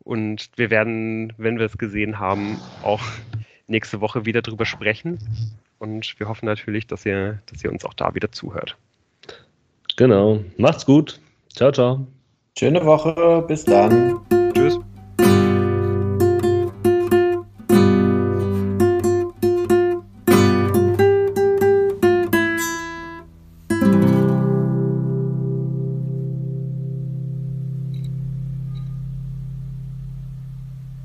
und wir werden, wenn wir es gesehen haben, auch nächste Woche wieder drüber sprechen. Und wir hoffen natürlich, dass ihr, dass ihr uns auch da wieder zuhört. Genau. Macht's gut. Ciao, ciao. Schöne Woche. Bis dann.